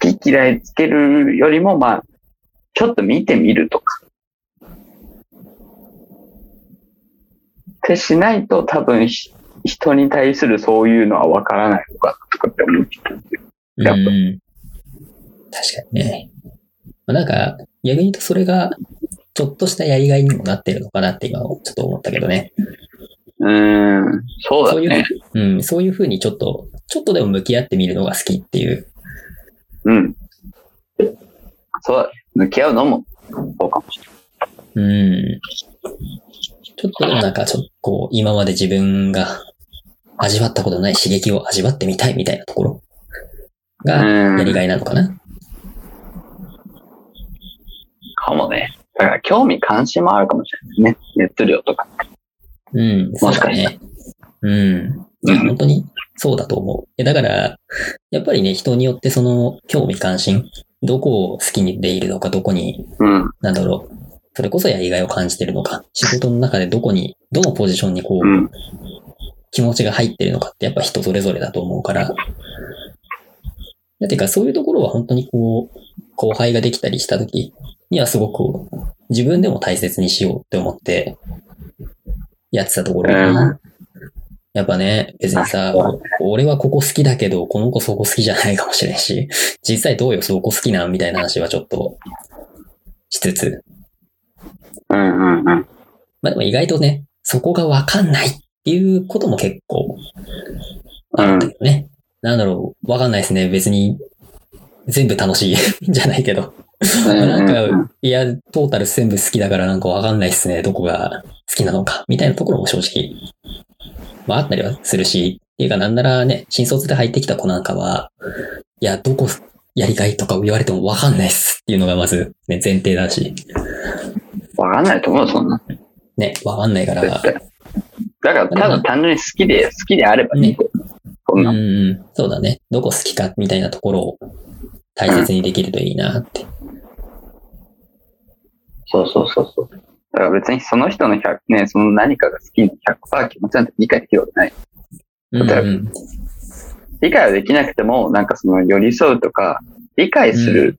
好き嫌いつけるよりも、まあ、ちょっと見てみるとか。ってしないと多分ひ人に対するそういうのはわからないのかなとかって思ってたんですよ。うん。やっぱ確かにね。まあなんか、逆に言うとそれが、ちょっとしたやりがいにもなってるのかなって今、ちょっと思ったけどね。うーん、そうだそういうね。うん、そういうふうにちょっと、ちょっとでも向き合ってみるのが好きっていう。うん。そうだ。向き合うのも、そうかもしれない。うん。ちょっとなんか、ちょっとこう、今まで自分が味わったことない刺激を味わってみたいみたいなところが、うんやりがいなのかな。かもね。だから興味関心もあるかもしれないね。熱量とか。うん、そうだね。うん。いや、本当にそうだと思う。えだから、やっぱりね、人によってその興味関心、どこを好きにでいるのか、どこに、うん。なんだろう、それこそやりがいを感じてるのか、仕事の中でどこに、どのポジションにこう、うん。気持ちが入ってるのかってやっぱ人それぞれだと思うから。だってか、そういうところは本当にこう、後輩ができたりした時にはすごく自分でも大切にしようって思ってやってたところだな。やっぱね、別にさ、俺はここ好きだけど、この子そこ好きじゃないかもしれんし、実際どうよそこ好きなん？みたいな話はちょっとしつつ。うんうんうん。まあでも意外とね、そこがわかんないっていうことも結構うんだけどね。なんだろう、わかんないですね。別に、全部楽しい じゃないけど。なんか、いや、トータル全部好きだからなんかわかんないっすね。どこが好きなのか。みたいなところも正直、まああったりはするし、っていうかなんならね、新卒で入ってきた子なんかは、いや、どこやりがいとか言われてもわかんないっすっていうのがまず、ね、前提だし、わかんないと思うよ、そんな。ね、わかんないから。だから、ただ単純に好きで、好きであればいいと。そんな。うんうん、そうだね。どこ好きかみたいなところを大切にできるといいなって。そうそうそうそう。だから別にその人の100、ね、その何かが好きの100%気持ちなんて理解できるわけない。うん例えばうん理解はできなくても、なんかその寄り添うとか、理解する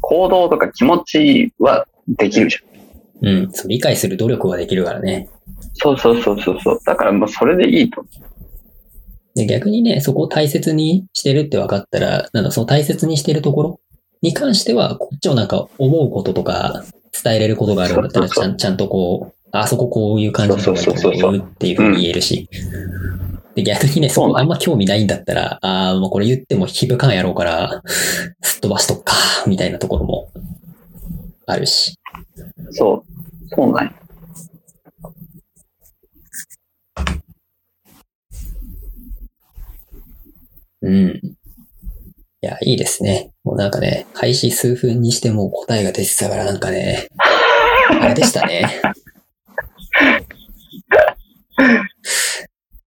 行動とか気持ちはできるじゃん。うん、そう理解する努力はできるからね。そうそうそうそうそう。だからもうそれでいいと思で逆にね、そこを大切にしてるって分かったら、なんだ、その大切にしてるところに関しては、こっちをなんか思うこととか、伝えれることがあるんだったら、ちゃんちゃんとこう、あそここういう感じの方がいいとそうそうっていうふうに言えるし。で、逆にね、そこあんま興味ないんだったら、ああ、もうこれ言っても引ぶかんやろうから、すっ飛ばしとっか、みたいなところもあるし。そう、そうなん。うん。いや、いいですね。もうなんかね、開始数分にしても答えが出てたからなんかね、あれでしたね。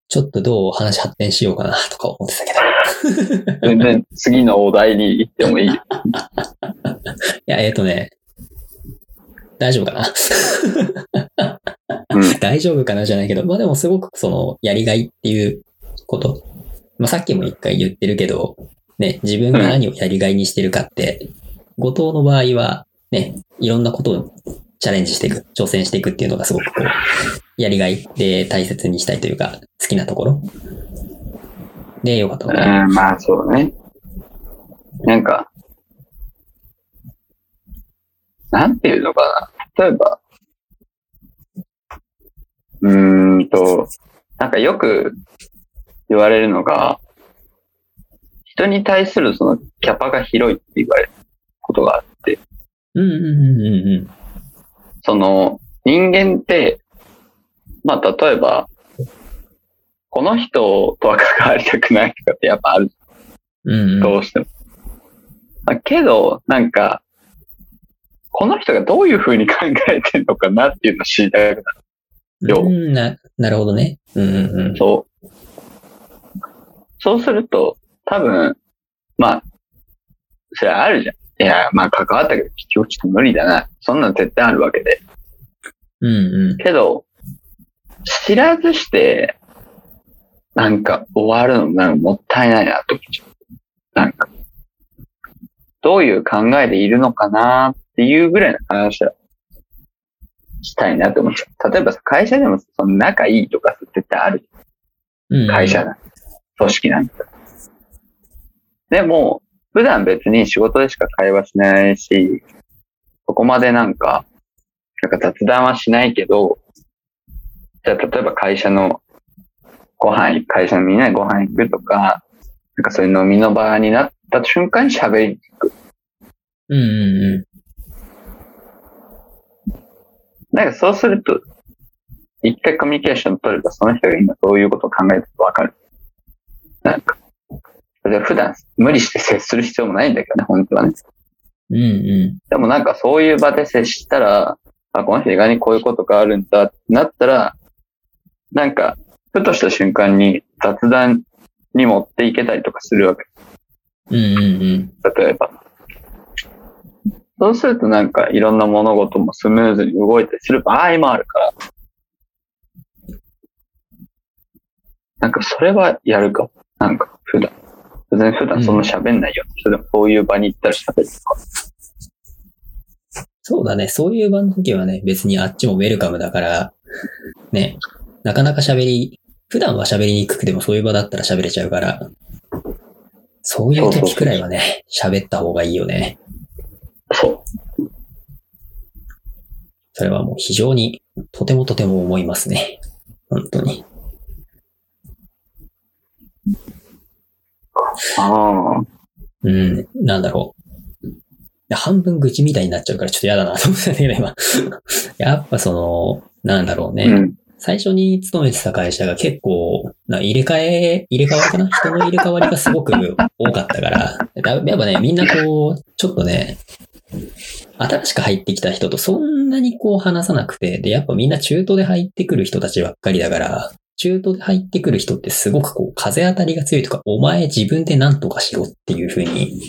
ちょっとどう話発展しようかなとか思ってたけど。全然次のお題に行ってもいい。いや、えっ、ー、とね、大丈夫かな？うん。大丈夫かなじゃないけど、まあでもすごくその、やりがいっていうこと。まあさっきも一回言ってるけど、ね、自分が何をやりがいにしてるかって、後藤の場合は、ね、いろんなことをチャレンジしていく、挑戦していくっていうのがすごくこう、やりがいで大切にしたいというか、好きなところ。で、よかったのかな。うん、まあそうね。なんか、なんていうのかな。例えば、うーんと、なんかよく言われるのが、人に対するそのキャパが広いって言われることがあって、うんうんうんうんうん。その人間って、まあ例えば、この人とは関わりたくないとかってやっぱあるうんうん。どうしても。まあ、けど、なんか、この人がどういう風に考えてるのかなっていうのを知りたくなる。ようんな、なるほどね。うんうんうん。そう。そうすると、多分、まあ、それはあるじゃん。いや、まあ関わったけど、今日ちょっと無理だな。そんなの絶対あるわけで。うんうん。けど、知らずして、なんか終わるのなんかもったいないなと思っちゃう。なんか、どういう考えでいるのかなっていうぐらいの話はしたいなと思っちゃう。例えばさ会社でもその仲いいとかさ絶対ある。会社なんて組織なんて。でも、普段別に仕事でしか会話しないし、そこまでなんか、なんか雑談はしないけど、じゃあ例えば会社のご飯、会社のみんなでご飯行くとか、なんかそういう飲みの場になった瞬間に喋りに行く。うんうんうなんかそうすると、一回コミュニケーション取ればその人が今どういうことを考えてるかわかる。なんか、普段無理して接する必要もないんだけどね、本当はね。ん。うんうん。でもなんかそういう場で接したら、あ、この人意外にこういうことがあるんだってなったら、なんか、ふとした瞬間に雑談に持っていけたりとかするわけ。うんうんうん。例えば。そうするとなんかいろんな物事もスムーズに動いたりする場合もあるから。なんかそれはやるかも。なんか普段。別に普段そんな喋んないよ。それでもそういう場に行ったら喋るとか。そうだね。そういう場の時はね、別にあっちもウェルカムだから、ね、なかなか喋り、普段は喋りにくくてもそういう場だったら喋れちゃうから、そういう時くらいはね、喋った方がいいよね。そう。それはもう非常に、とてもとても思いますね。本当に。ああ。うん、なんだろう。半分愚痴みたいになっちゃうからちょっと嫌だなと思ってたけど、今。やっぱその、なんだろうね。うん。最初に勤めてた会社が結構、な入れ替え、入れ替わりかな？人の入れ替わりがすごく多かったから、だやっぱね、みんなこう、ちょっとね、新しく入ってきた人とそんなにこう話さなくて、で、やっぱみんな中途で入ってくる人たちばっかりだから、中途で入ってくる人ってすごくこう、風当たりが強いとか、お前自分で何とかしろっていう風に、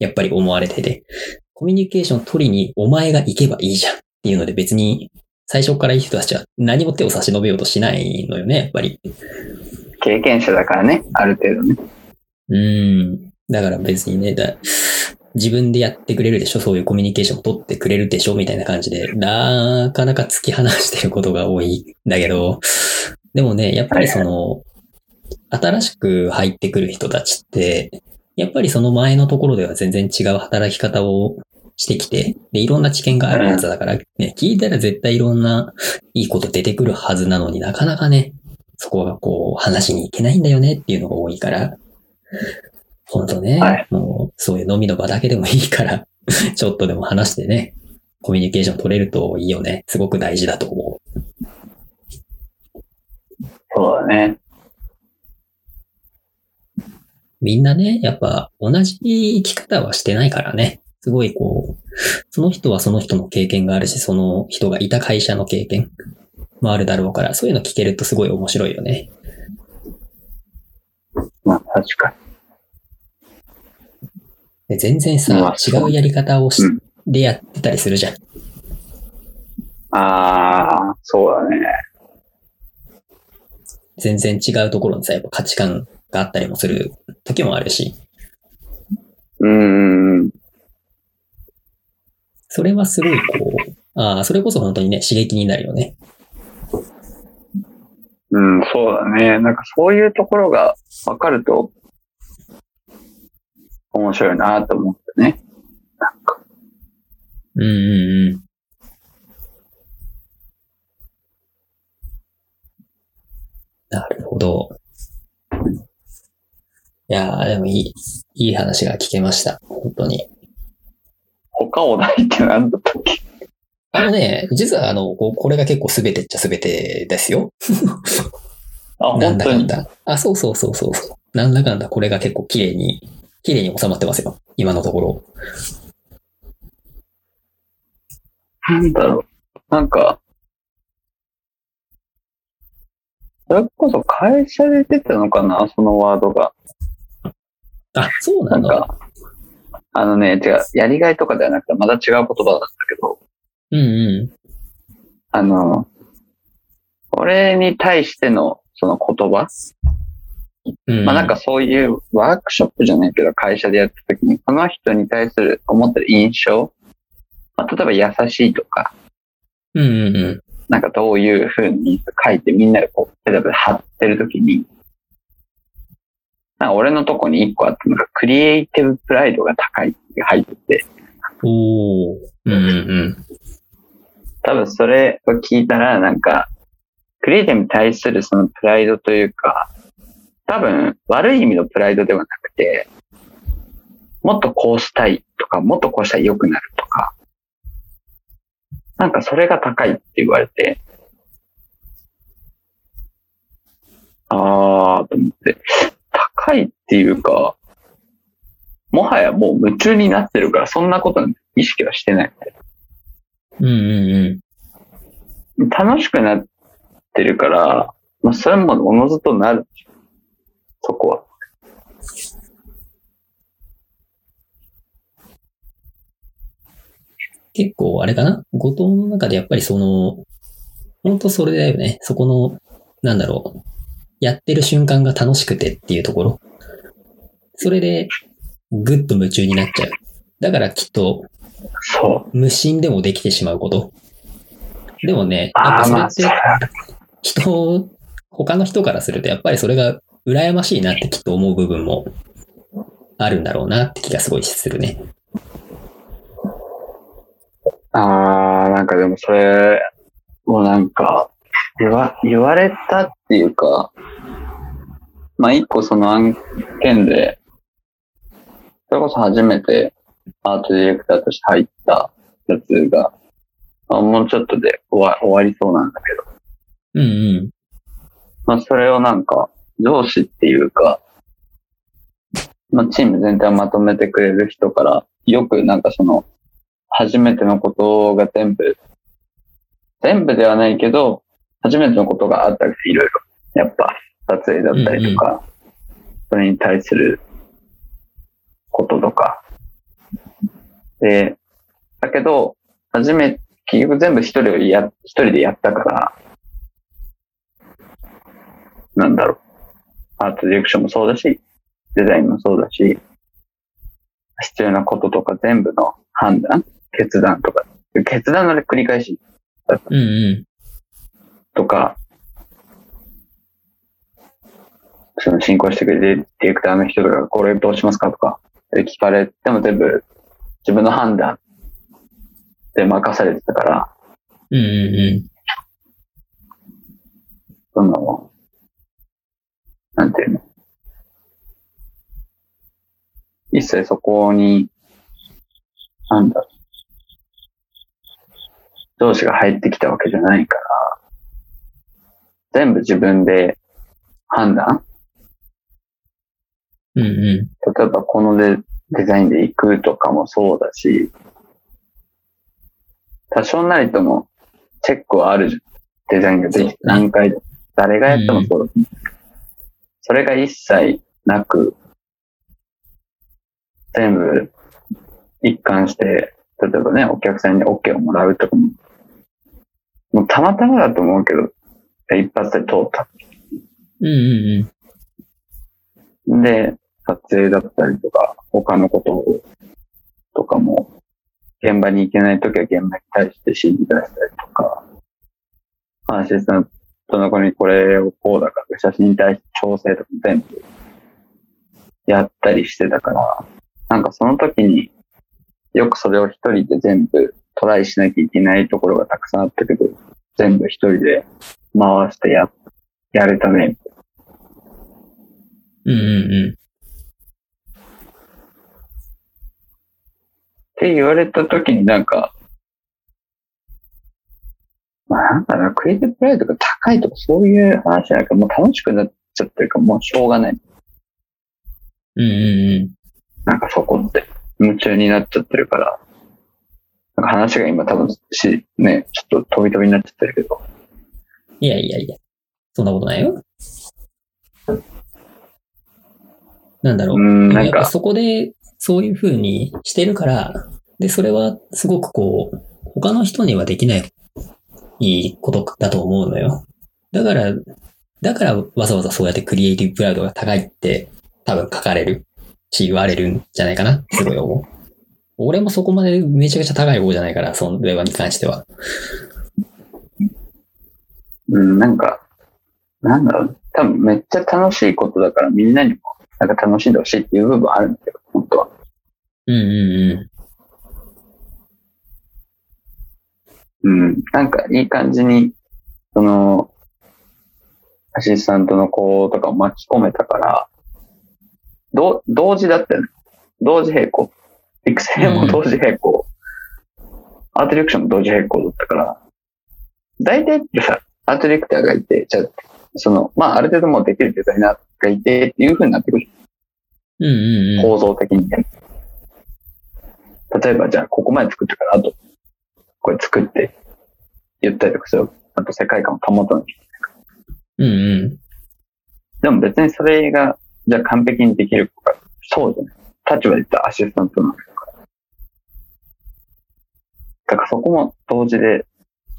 やっぱり思われてて、コミュニケーション取りにお前が行けばいいじゃんっていうので別に最初からいい人たちは何も手を差し伸べようとしないのよね、やっぱり。経験者だからね、ある程度ね。うん。だから別にね、だ自分でやってくれるでしょそういうコミュニケーションを取ってくれるでしょみたいな感じで、なかなか突き放してることが多いんだけど、でもね、やっぱりその、新しく入ってくる人たちって、やっぱりその前のところでは全然違う働き方をしてきて、で、いろんな知見があるはずだから、ね、聞いたら絶対いろんな いいこと出てくるはずなのになかなかね、そこがこう話しに行けないんだよねっていうのが多いから、本当ね、はいもうそういう飲みの場だけでもいいから、ちょっとでも話してね、コミュニケーション取れるといいよね。すごく大事だと思そうだね。う。みんなね、やっぱ同じ生き方はしてないからね。すごいこう、その人はその人の経験があるし、その人がいた会社の経験もあるだろうから、そういうの聞けるとすごい面白いよね。まあ確かで全然まさあ、そう違うやり方をしうんでやってたりするじゃん。に。ああ、そうだね。全然違うところにさ、やっぱ価値観があったりもする時もあるし、うん。それはすごいこう、ああ、それこそ本当にね、刺激になるよね。うん、そうだね。なんかそういうところが分かると、面白いなと思ってね。うんうんうん。なるほど。いやー、でもいい、いい話が聞けました。本当に。他お題って何だったっけ？あのね、実はあの、ここれが結構全てっちゃ全てですよ。あ、なん。だかんだ。あ、そうそうそうそうそう。なんだかんだこれが結構綺麗に、綺麗に収まってますよ。今のところ。なんだろう。なんか、それこそ会社で出たのかな？そのワードが。あ、そうなの？なんか、あのね、違う、やりがいとかではなくて、また違う言葉だったけど、うんうあの、俺に対してのその言葉、ん。うん、まあなんか、そういうワークショップじゃないけど、会社でやった時に、この人に対する思ってる印象、まあ、例えば優しいとか、うんうんうん。なんかどういう風に書いてみんなでこう、例えば貼ってる時に、なんか俺のとこに一個あったのが、クリエイティブプライドが高いって入ってて、おー。うんうんうん。多分それを聞いたら、なんか、クリエイティブに対するそのプライドというか、多分悪い意味のプライドではなくて、もっとこうしたいとか、もっとこうしたら良くなるとか、なんかそれが高いって言われて、あーと思って、高いっていうか、もはやもう夢中になってるから、そんなことに意識はしてない。うんうんうん。楽しくなってるから、まあ、それもおのずとなる。そこは。結構あれかな？後藤の中でやっぱりその、本当それだよね。そこの、なんだろう。やってる瞬間が楽しくてっていうところ。それで、ぐっと夢中になっちゃう。だからきっと、そう。無心でもできてしまうこと。でもね、やっああ、ぱそれまあ、って、人、他の人からするとやっぱりそれが羨ましいなってきっと思う部分もあるんだろうなって気がすごいするね。ああ、なんかでもそれ、もうなんか、言わ、言われたっていうか、まあ一個その案件で、それこそ初めてアートディレクターとして入ったやつが、あもうちょっとで終わ終わりそうなんだけど、うんうん。まあ、それをなんか、上司っていうか、まあ、チーム全体をまとめてくれる人から、よくなんかその、初めてのことが全部、全部ではないけど、初めてのことがあったりいろいろ、やっぱ、撮影だったりとか、それに対することとか。で、だけど、初め、結局全部一人でや、一人でやったから、なんだろう。アートディレクションもそうだし、デザインもそうだし、必要なこととか全部の判断、決断とか、決断の繰り返しうんうん。とか、その進行してくれるディレクターの人とか、これどうしますかとか、で聞かれても全部自分の判断で任されてたから、うんうんうん。その、なんていうの。一切そこに、なんだ上司が入ってきたわけじゃないから、全部自分で判断うんうん。例えばこのデデザインで行くとかもそうだし、多少なりともチェックはあるじゃん。デザインができ何回。誰がやってもそうだ、それが一切なく、全部一貫して、例えばね、お客さんに OK をもらうとかも、もうたまたまだと思うけど、一発で通った。うんうんうん。で、撮影だったりとか、他のこと、とかも、現場に行けないときは現場に対して指示出したりとか、アシスタントの子にこれをこうだから、写真に対して調整とか全部やったりしてたから、なんかその時によくそれを一人で全部トライしなきゃいけないところがたくさんあったけど、全部一人で回してや、やれたね。うんうんうん。って言われた時になんか、まあなんかな、クリエイティブプライドが高いとかそういう話ないから、もう楽しくなっちゃってるから、もうしょうがない。うんうんうん。なんかそこって、夢中になっちゃってるから、なんか話が今多分し、ね、ちょっと飛び飛びになっちゃってるけど、いやいやいや。そんなことないよ。なんだろう。うん、なんか、そこで、そういう風にしてるから、で、それはすごくこう、他の人にはできない、いいことだと思うのよ。だから、だからわざわざそうやってクリエイティブプライドが高いって多分書かれるし言われるんじゃないかなすごい思う。俺もそこまでめちゃくちゃ高い方じゃないから、それに関しては。うん、なんか、なんだろう、多分めっちゃ楽しいことだからみんなにもなんか楽しんでほしいっていう部分あるんだけど、本当は。うんうんうん。うん。なんかいい感じに、その、アシスタントの子とかを巻き込めたから、ど同時だったよね。同時並行。育成も同時並行。アートディレクションも同時並行だったから、大体ってさ、アートディレクターがいて、じゃあ、その、まあ、ある程度もうできるデザイナーがいてっていう風になってくる。うんうんうん。構造的にね。例えば、じゃあ、ここまで作ったから、あと、これ作って、言ったりとかする。あと、世界観を保たなきゃうんうん。でも別にそれが、じゃあ完璧にできるか、そうじゃない。立場で言ったらアシスタントなんだから。だからそこも同時で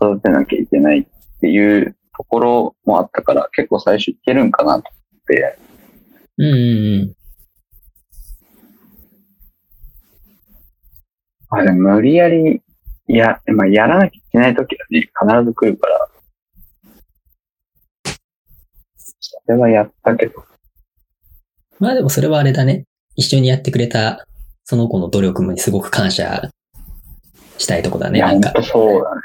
育てなきゃいけないっていうところもあったから、結構最初いけるんかなと思って、うんうんうん。あ、でも無理やり、や、まあ、やらなきゃいけない時はね、必ず来るから、それはやったけど、まあでもそれはあれだね。一緒にやってくれた、その子の努力にすごく感謝したいとこだね。なんか、そうだ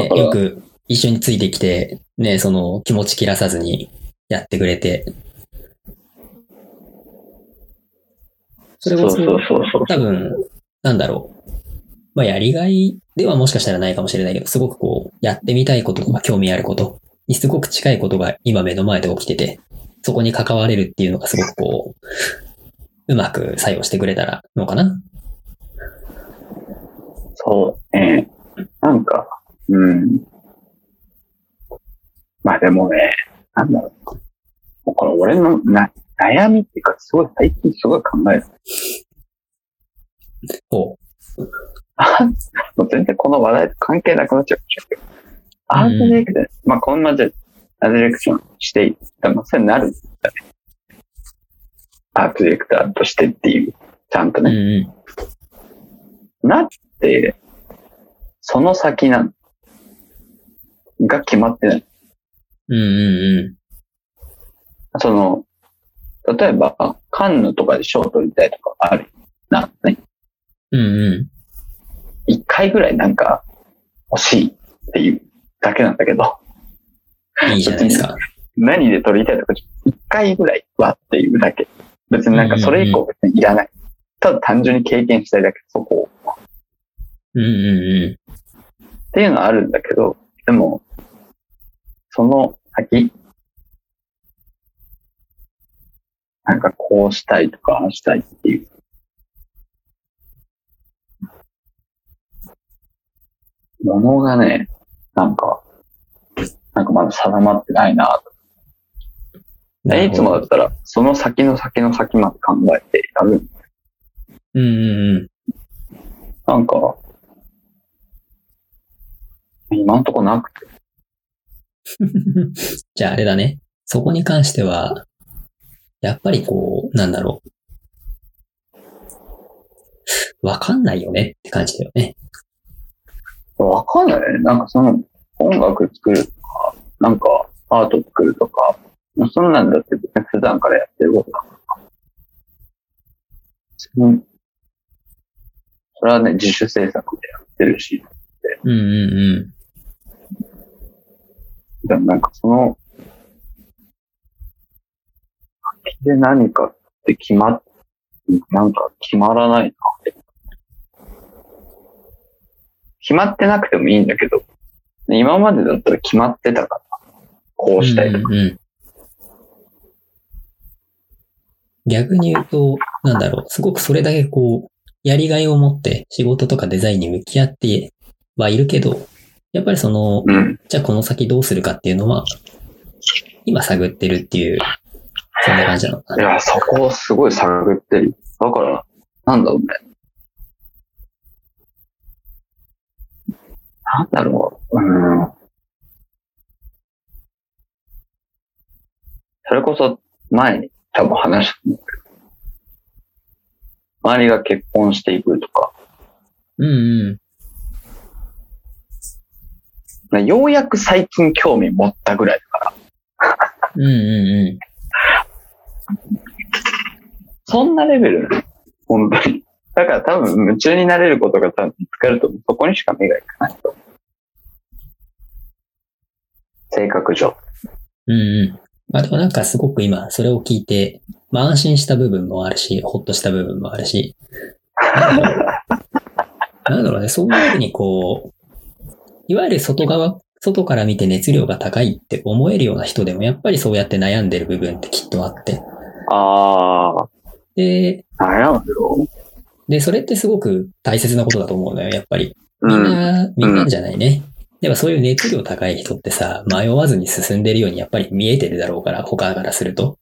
ね。ねよく一緒についてきて、ね、その気持ち切らさずにやってくれて。それこそ、そうそうそうそう。多分、なんだろう。まあやりがいではもしかしたらないかもしれないけど、すごくこう、やってみたいこととか興味あることにすごく近いことが今目の前で起きてて、そこに関われるっていうのがすごくこう、うまく作用してくれたらのかなそうね。なんか、うん。まあでもね、なんだろう。もうこれ俺のな悩みっていうか、すごい最近すごい考える。こもう全然この話題と関係なくなっちゃうけど。アートディレクション、まあこんなじゃアートディレクションしていったら、まあそれになるんだね。アートディレクターとしてっていう、ちゃんとう。うんね。うん。なって、その先なんが決まってない。うんうんその、例えば、カンヌとかで賞を取りたいとかあるな、ね。うん。うんうん。一回ぐらいなんか欲しいっていうだけなんだけど、いいじゃないですか。何で取りたいとか、一回ぐらいはっていうだけ。別になんかそれ以降別にいらない。ただ単純に経験したいだけ、そこを。うんうんうん。っていうのはあるんだけど、でも、その先なんかこうしたいとか、ああしたいっていう。ものがね、なんか、なんかまだ定まってないなと。いつもだったら、その先の先の先まで考えてやる。うんうんうん。なんか、今んとこなくて。じゃああれだね。そこに関しては、やっぱりこう、なんだろう。わかんないよねって感じだよね。わかんないね。なんかその、音楽作るとか、なんかアート作るとか、そんなんだって別に普段からやってることだから。うん。それはね、自主制作でやってるし、うんうんうん。でもなんかその、先で何かって決まっ、なんか決まらないなって。決まってなくてもいいんだけど、今までだったら決まってたから、こうしたいとか。うんうん逆に言うと、なんだろう、すごくそれだけこう、やりがいを持って仕事とかデザインに向き合ってはいるけど、やっぱりその、うん。じゃあこの先どうするかっていうのは、今探ってるっていう、そんな感じなのかな。いや、そこをすごい探ってる。だから、なんだろうね。なんだろう。うん。それこそ前に多分話したと思うけど。周りが結婚していくとか。うんうん。ようやく最近興味持ったぐらいだから。うんうんうん。そんなレベルね本当に。だから多分夢中になれることが多分見つかると思う。そこにしか目がいかないと。性格上。うんうん。まあでもなんかすごく今、それを聞いて、まあ安心した部分もあるし、ほっとした部分もあるし、なんだろうね、そういうふうにこう、いわゆる外側、外から見て熱量が高いって思えるような人でも、やっぱりそうやって悩んでる部分ってきっとあって。ああ、で、悩むよ。で、それってすごく大切なことだと思うのよ、やっぱり。みんうん。な、みんなじゃないね。やっぱそういう熱量高い人ってさ、迷わずに進んでるようにやっぱり見えてるだろうから、他からすると。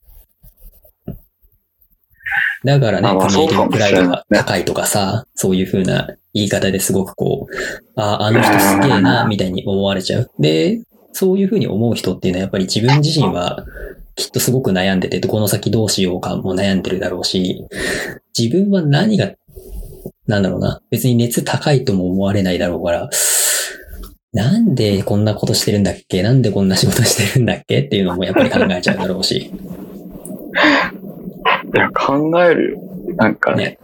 だからね、あまあクリエイティプライドが高いとかさ、そういう風な言い方ですごくこう、あ、あの人すげえな、みたいに思われちゃう。で、そういう風に思う人っていうのはやっぱり自分自身はきっとすごく悩んでて、この先どうしようかも悩んでるだろうし、自分は何が、なんだろうな、別に熱高いとも思われないだろうから、なんでこんなことしてるんだっけ？なんでこんな仕事してるんだっけ？っていうのもやっぱり考えちゃうだろうし。いや、考えるよ。なんかね。ね。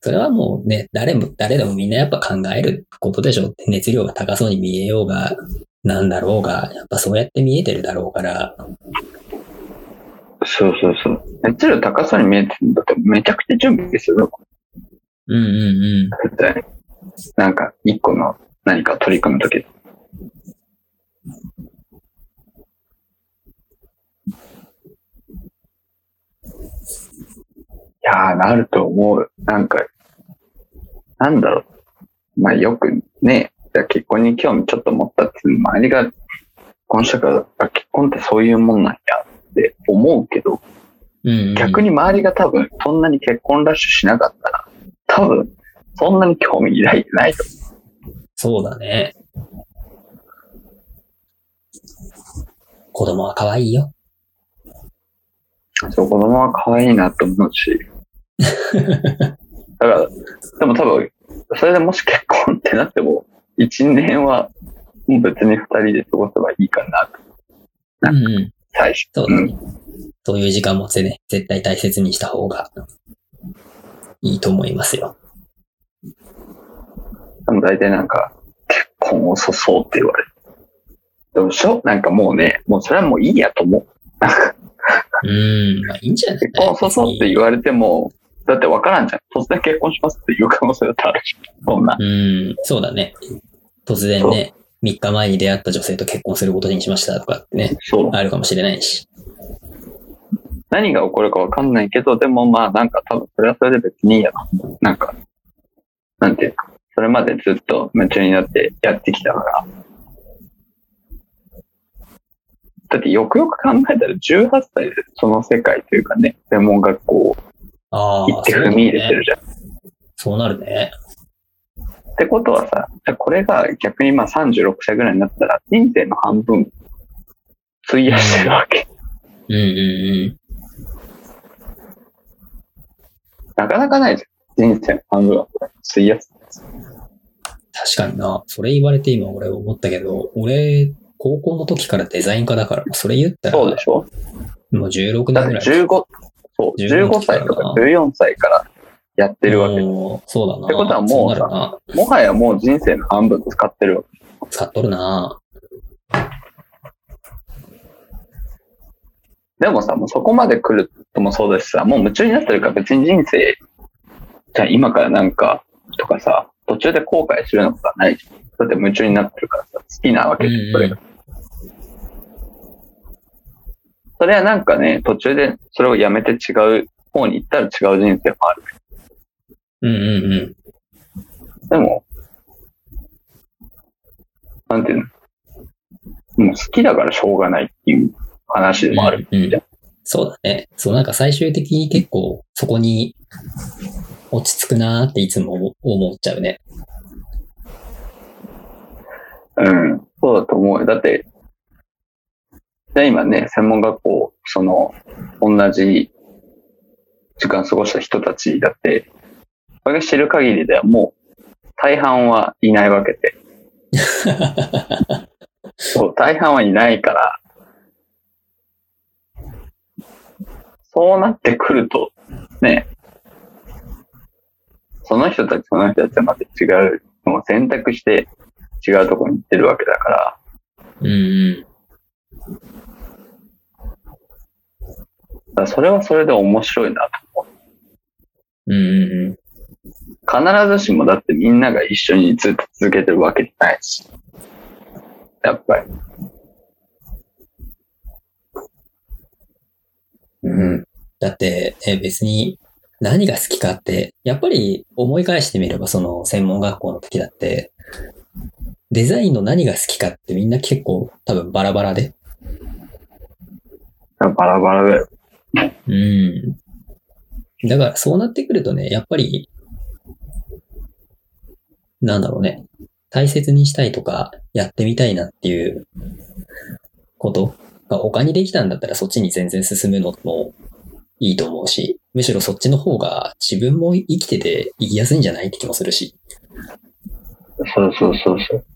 それはもうね、誰も、誰でもみんなやっぱ考えることでしょ熱量が高そうに見えようが、なんだろうが、やっぱそうやって見えてるだろうから、そうそうそう。熱量高そうに見えてるんだってめちゃくちゃ準備するの。うんうんうん。絶対。なんか、一個の何か取り組むとき。やー、なると思う。なんか、なんだろう。まあよくね、じゃあ結婚に興味ちょっと持ったっていう周りが結婚したから、あ結婚ってそういうもんなんやって思うけど、うんうん、逆に周りが多分そんなに結婚ラッシュしなかったら、多分そんなに興味抱いてないとそうだね。子供は可愛いよ。思う。そう、子供は可愛いなと思うし。だから、でも多分、それでもし結婚ってなっても、一年はもう別に二人で過ごせばいいかなと、うんうん。最初。そうだね。そういう時間もね、絶対大切にした方がいいと思いますよ。でも大体なんか、結婚遅そうって言われる。でもしょ？なんかもうね、もうそれはもういいやと思う。うーん、まあいいんじゃない？結婚遅そうって言われても、だってわからんじゃん。突然結婚しますっていう可能性だってあるし。そんな。うん、そうだね。突然ね、3日前に出会った女性と結婚することにしましたとかってね、そう。あるかもしれないし。何が起こるかわかんないけど、でもまあなんか多分それはそれで別にいいやな。なんか、なんていうか、それまでずっと夢中になってやってきたから。だってよくよく考えたら18歳でその世界というかね、専門学校ああ、行って踏み入れてるじゃん。そうなるね。ってことはさ、じゃあこれが逆にまあ36歳ぐらいになったら人生の半分費やしてるわけ。うんうんうん。なかなかないじゃん。人生の半分は費やす。確かにな。それ言われて今俺思ったけど、俺、高校の時からデザイン科だから、それ言ったら、そうでしょ？もう16だって年ぐらい。15、そう、15 15歳とか14歳からやってるわけ。おーそうだな。ってことはもうそうなるな。もはやもう人生の半分使ってるわけ。使っとるな。でもさ、もうそこまで来るともそうだしさ、もう夢中になってるから別に人生、じゃあ今からなんか、とかさ、途中で後悔するのことはないじゃん。だって夢中になってるからさ、好きなわけじゃん、それが。それはなんかね、途中でそれをやめて違う方に行ったら違う人生もある。うんうんうん。でも、なんていうのもう好きだからしょうがないっていう話でもある。うんうんそうだね。そう、なんか最終的に結構そこに落ち着くなーっていつも思っちゃうね。うん、そうだと思うよ。だって、じゃあ今ね、専門学校、その、同じ時間過ごした人たちだって、俺が知る限りではもう、大半はいないわけで。そう、大半はいないから、そうなってくると、ね、その人たち、その人たちはまた違うのを選択して違うところに行ってるわけだから、うんうん。だそれはそれで面白いなと思う。うんうんうん。必ずしもだってみんなが一緒にずっと続けてるわけじゃないし。やっぱり。うん。だって、え別に何が好きかって、やっぱり思い返してみればその専門学校の時だって、デザインの何が好きかってみんな結構多分バラバラで。バラバラだよ。うん。だからそうなってくるとね、やっぱり、なんだろうね。大切にしたいとか、やってみたいなっていうことが他にできたんだったらそっちに全然進むのもいいと思うし、むしろそっちの方が自分も生きてて生きやすいんじゃないって気もするし。そうそうそうそう。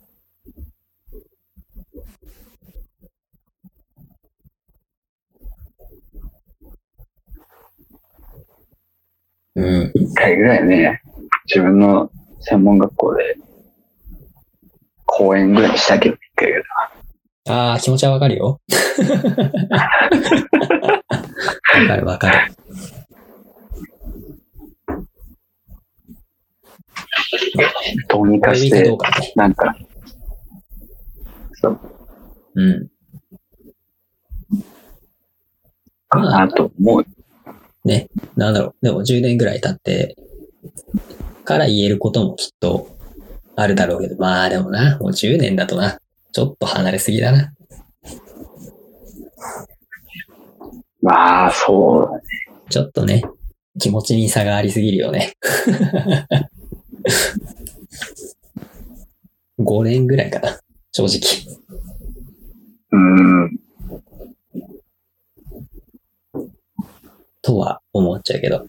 うん。一回ぐらいね、自分の専門学校で、講演ぐらいしたけど、一回ぐらい。ああ、気持ちはわかるよ。わかるわかる。どうにかして。なんか、そう、うん。かなと思う。ね、なんだろう。でも10年ぐらい経って、から言えることもきっとあるだろうけど、まあでもな、もう10年だとな、ちょっと離れすぎだな。まあ、そうだね。ちょっとね、気持ちに差がありすぎるよね。5年ぐらいかな、正直。うん。とは思っちゃうけど。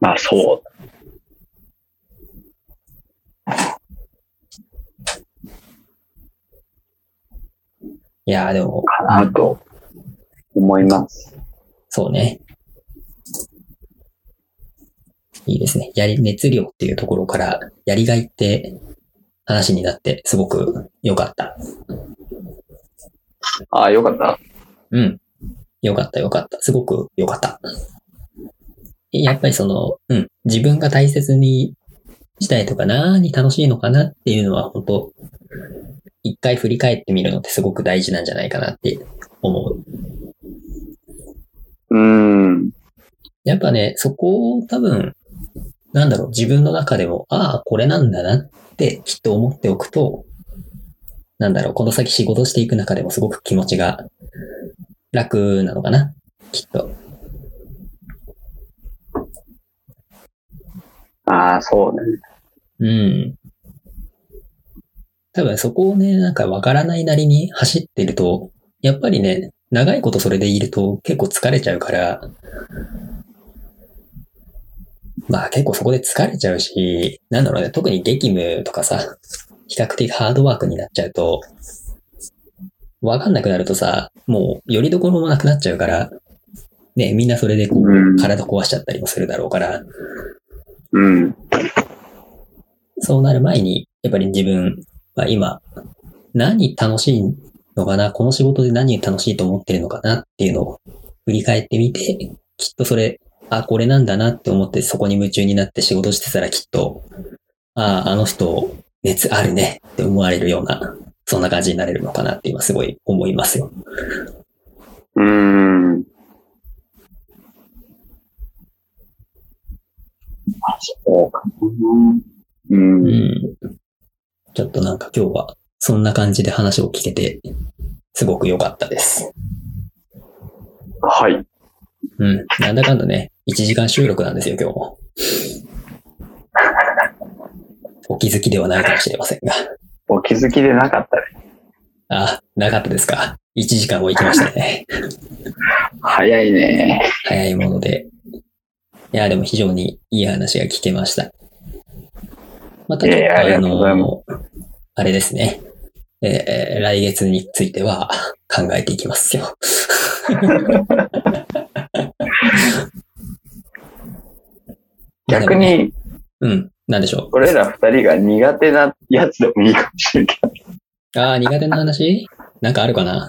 まあ、そう。いやーでも、かなと思います。そうね。いいですね。やり、熱量っていうところから、やりがいって話になって、すごく良かった。ああ、よかった。うん。良かった、良かった。すごく良かった。やっぱりその、うん。自分が大切にしたいとか、何楽しいのかなっていうのは、本当一回振り返ってみるのってすごく大事なんじゃないかなって思う。うん。やっぱね、そこを多分、なんだろう、自分の中でも、ああ、これなんだなってきっと思っておくと、なんだろう、この先仕事していく中でもすごく気持ちが楽なのかな、きっと。ああ、そうね。うん。多分そこをね、なんかわからないなりに走ってると、やっぱりね、長いことそれでいると結構疲れちゃうから、まあ結構そこで疲れちゃうし、なんだろうね、特に激務とかさ、比較的ハードワークになっちゃうと、わかんなくなるとさ、もうよりどころもなくなっちゃうから、ね、みんなそれでこう体壊しちゃったりもするだろうから、うん。そうなる前に、やっぱり自分は今、何楽しいのかな、この仕事で何楽しいと思ってるのかな？っていうのを振り返ってみて、きっとそれ、あ、これなんだなって思ってそこに夢中になって仕事してたらきっと、ああ、あの人、熱あるねって思われるような、そんな感じになれるのかなって今すごい思いますよ。うん。あ、そうかな。うん。うん。ちょっとなんか今日はそんな感じで話を聞けて、すごく良かったです。はい。うん。なんだかんだね、1時間収録なんですよ、今日も。お気づきではないかもしれませんが。お気づきでなかったね。あ、なかったですか。1時間も行きましたね。早いね。早いもので。いや、でも非常にいい話が聞けました。またちょっと、あの、あれですね。えー来月については考えていきますよ。逆に、うん。なんでしょ俺ら二人が苦手なやつでもいいかもしれんけど。う。ああ、苦手な話？なんかあるかな？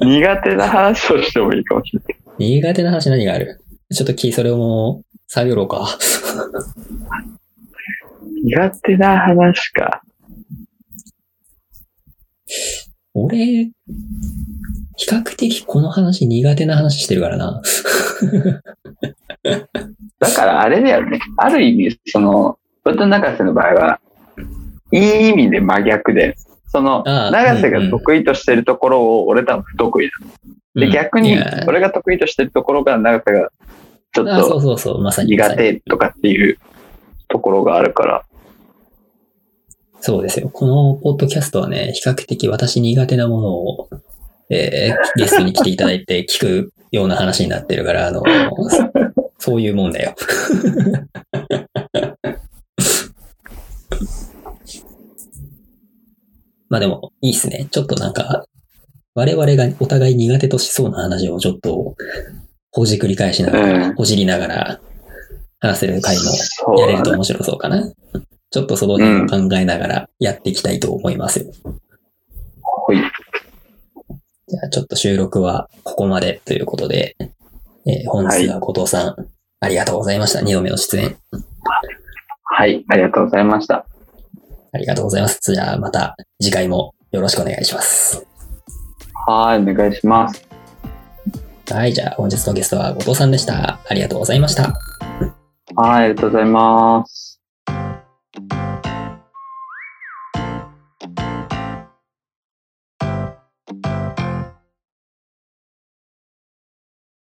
苦手な話をしてもいいかもしれない。苦手な話何がある？ちょっとき、それをもう、探ろうか。苦手な話か。俺、比較的この話苦手な話してるからな。だからあれだよね。ある意味、その、俺と中瀬の場合は、いい意味で真逆で、その、ああ長瀬が得意としてるところを俺多分不得意だ。で、逆に俺が得意としてるところが長瀬がちょっあそうとそうそう、まさに。苦手とかっていうところがあるから。そうですよ。このポッドキャストはね、比較的私苦手なものを、えーゲストに来ていただいて聞くような話になってるから、あの、そういうもんだよ。まあでも、いいっすね。ちょっとなんか、我々がお互い苦手としそうな話をちょっと、ほじくり返しながら、うんほじりながら、話せる回もやれる。と面白そうかな。ちょっとその辺を考えながらやっていきたいと思いますよ。はい。じゃあちょっと収録はここまでということで、えー本日は後藤さん、ありがとうございました。2度目の出演。はい。ありがとうございました。ありがとうございます。じゃあまた次回もよろしくお願いします。はい。お願いします。はい、じゃあ本日のゲストは後藤さんでした。ありがとうございました。はい。ありがとうございます。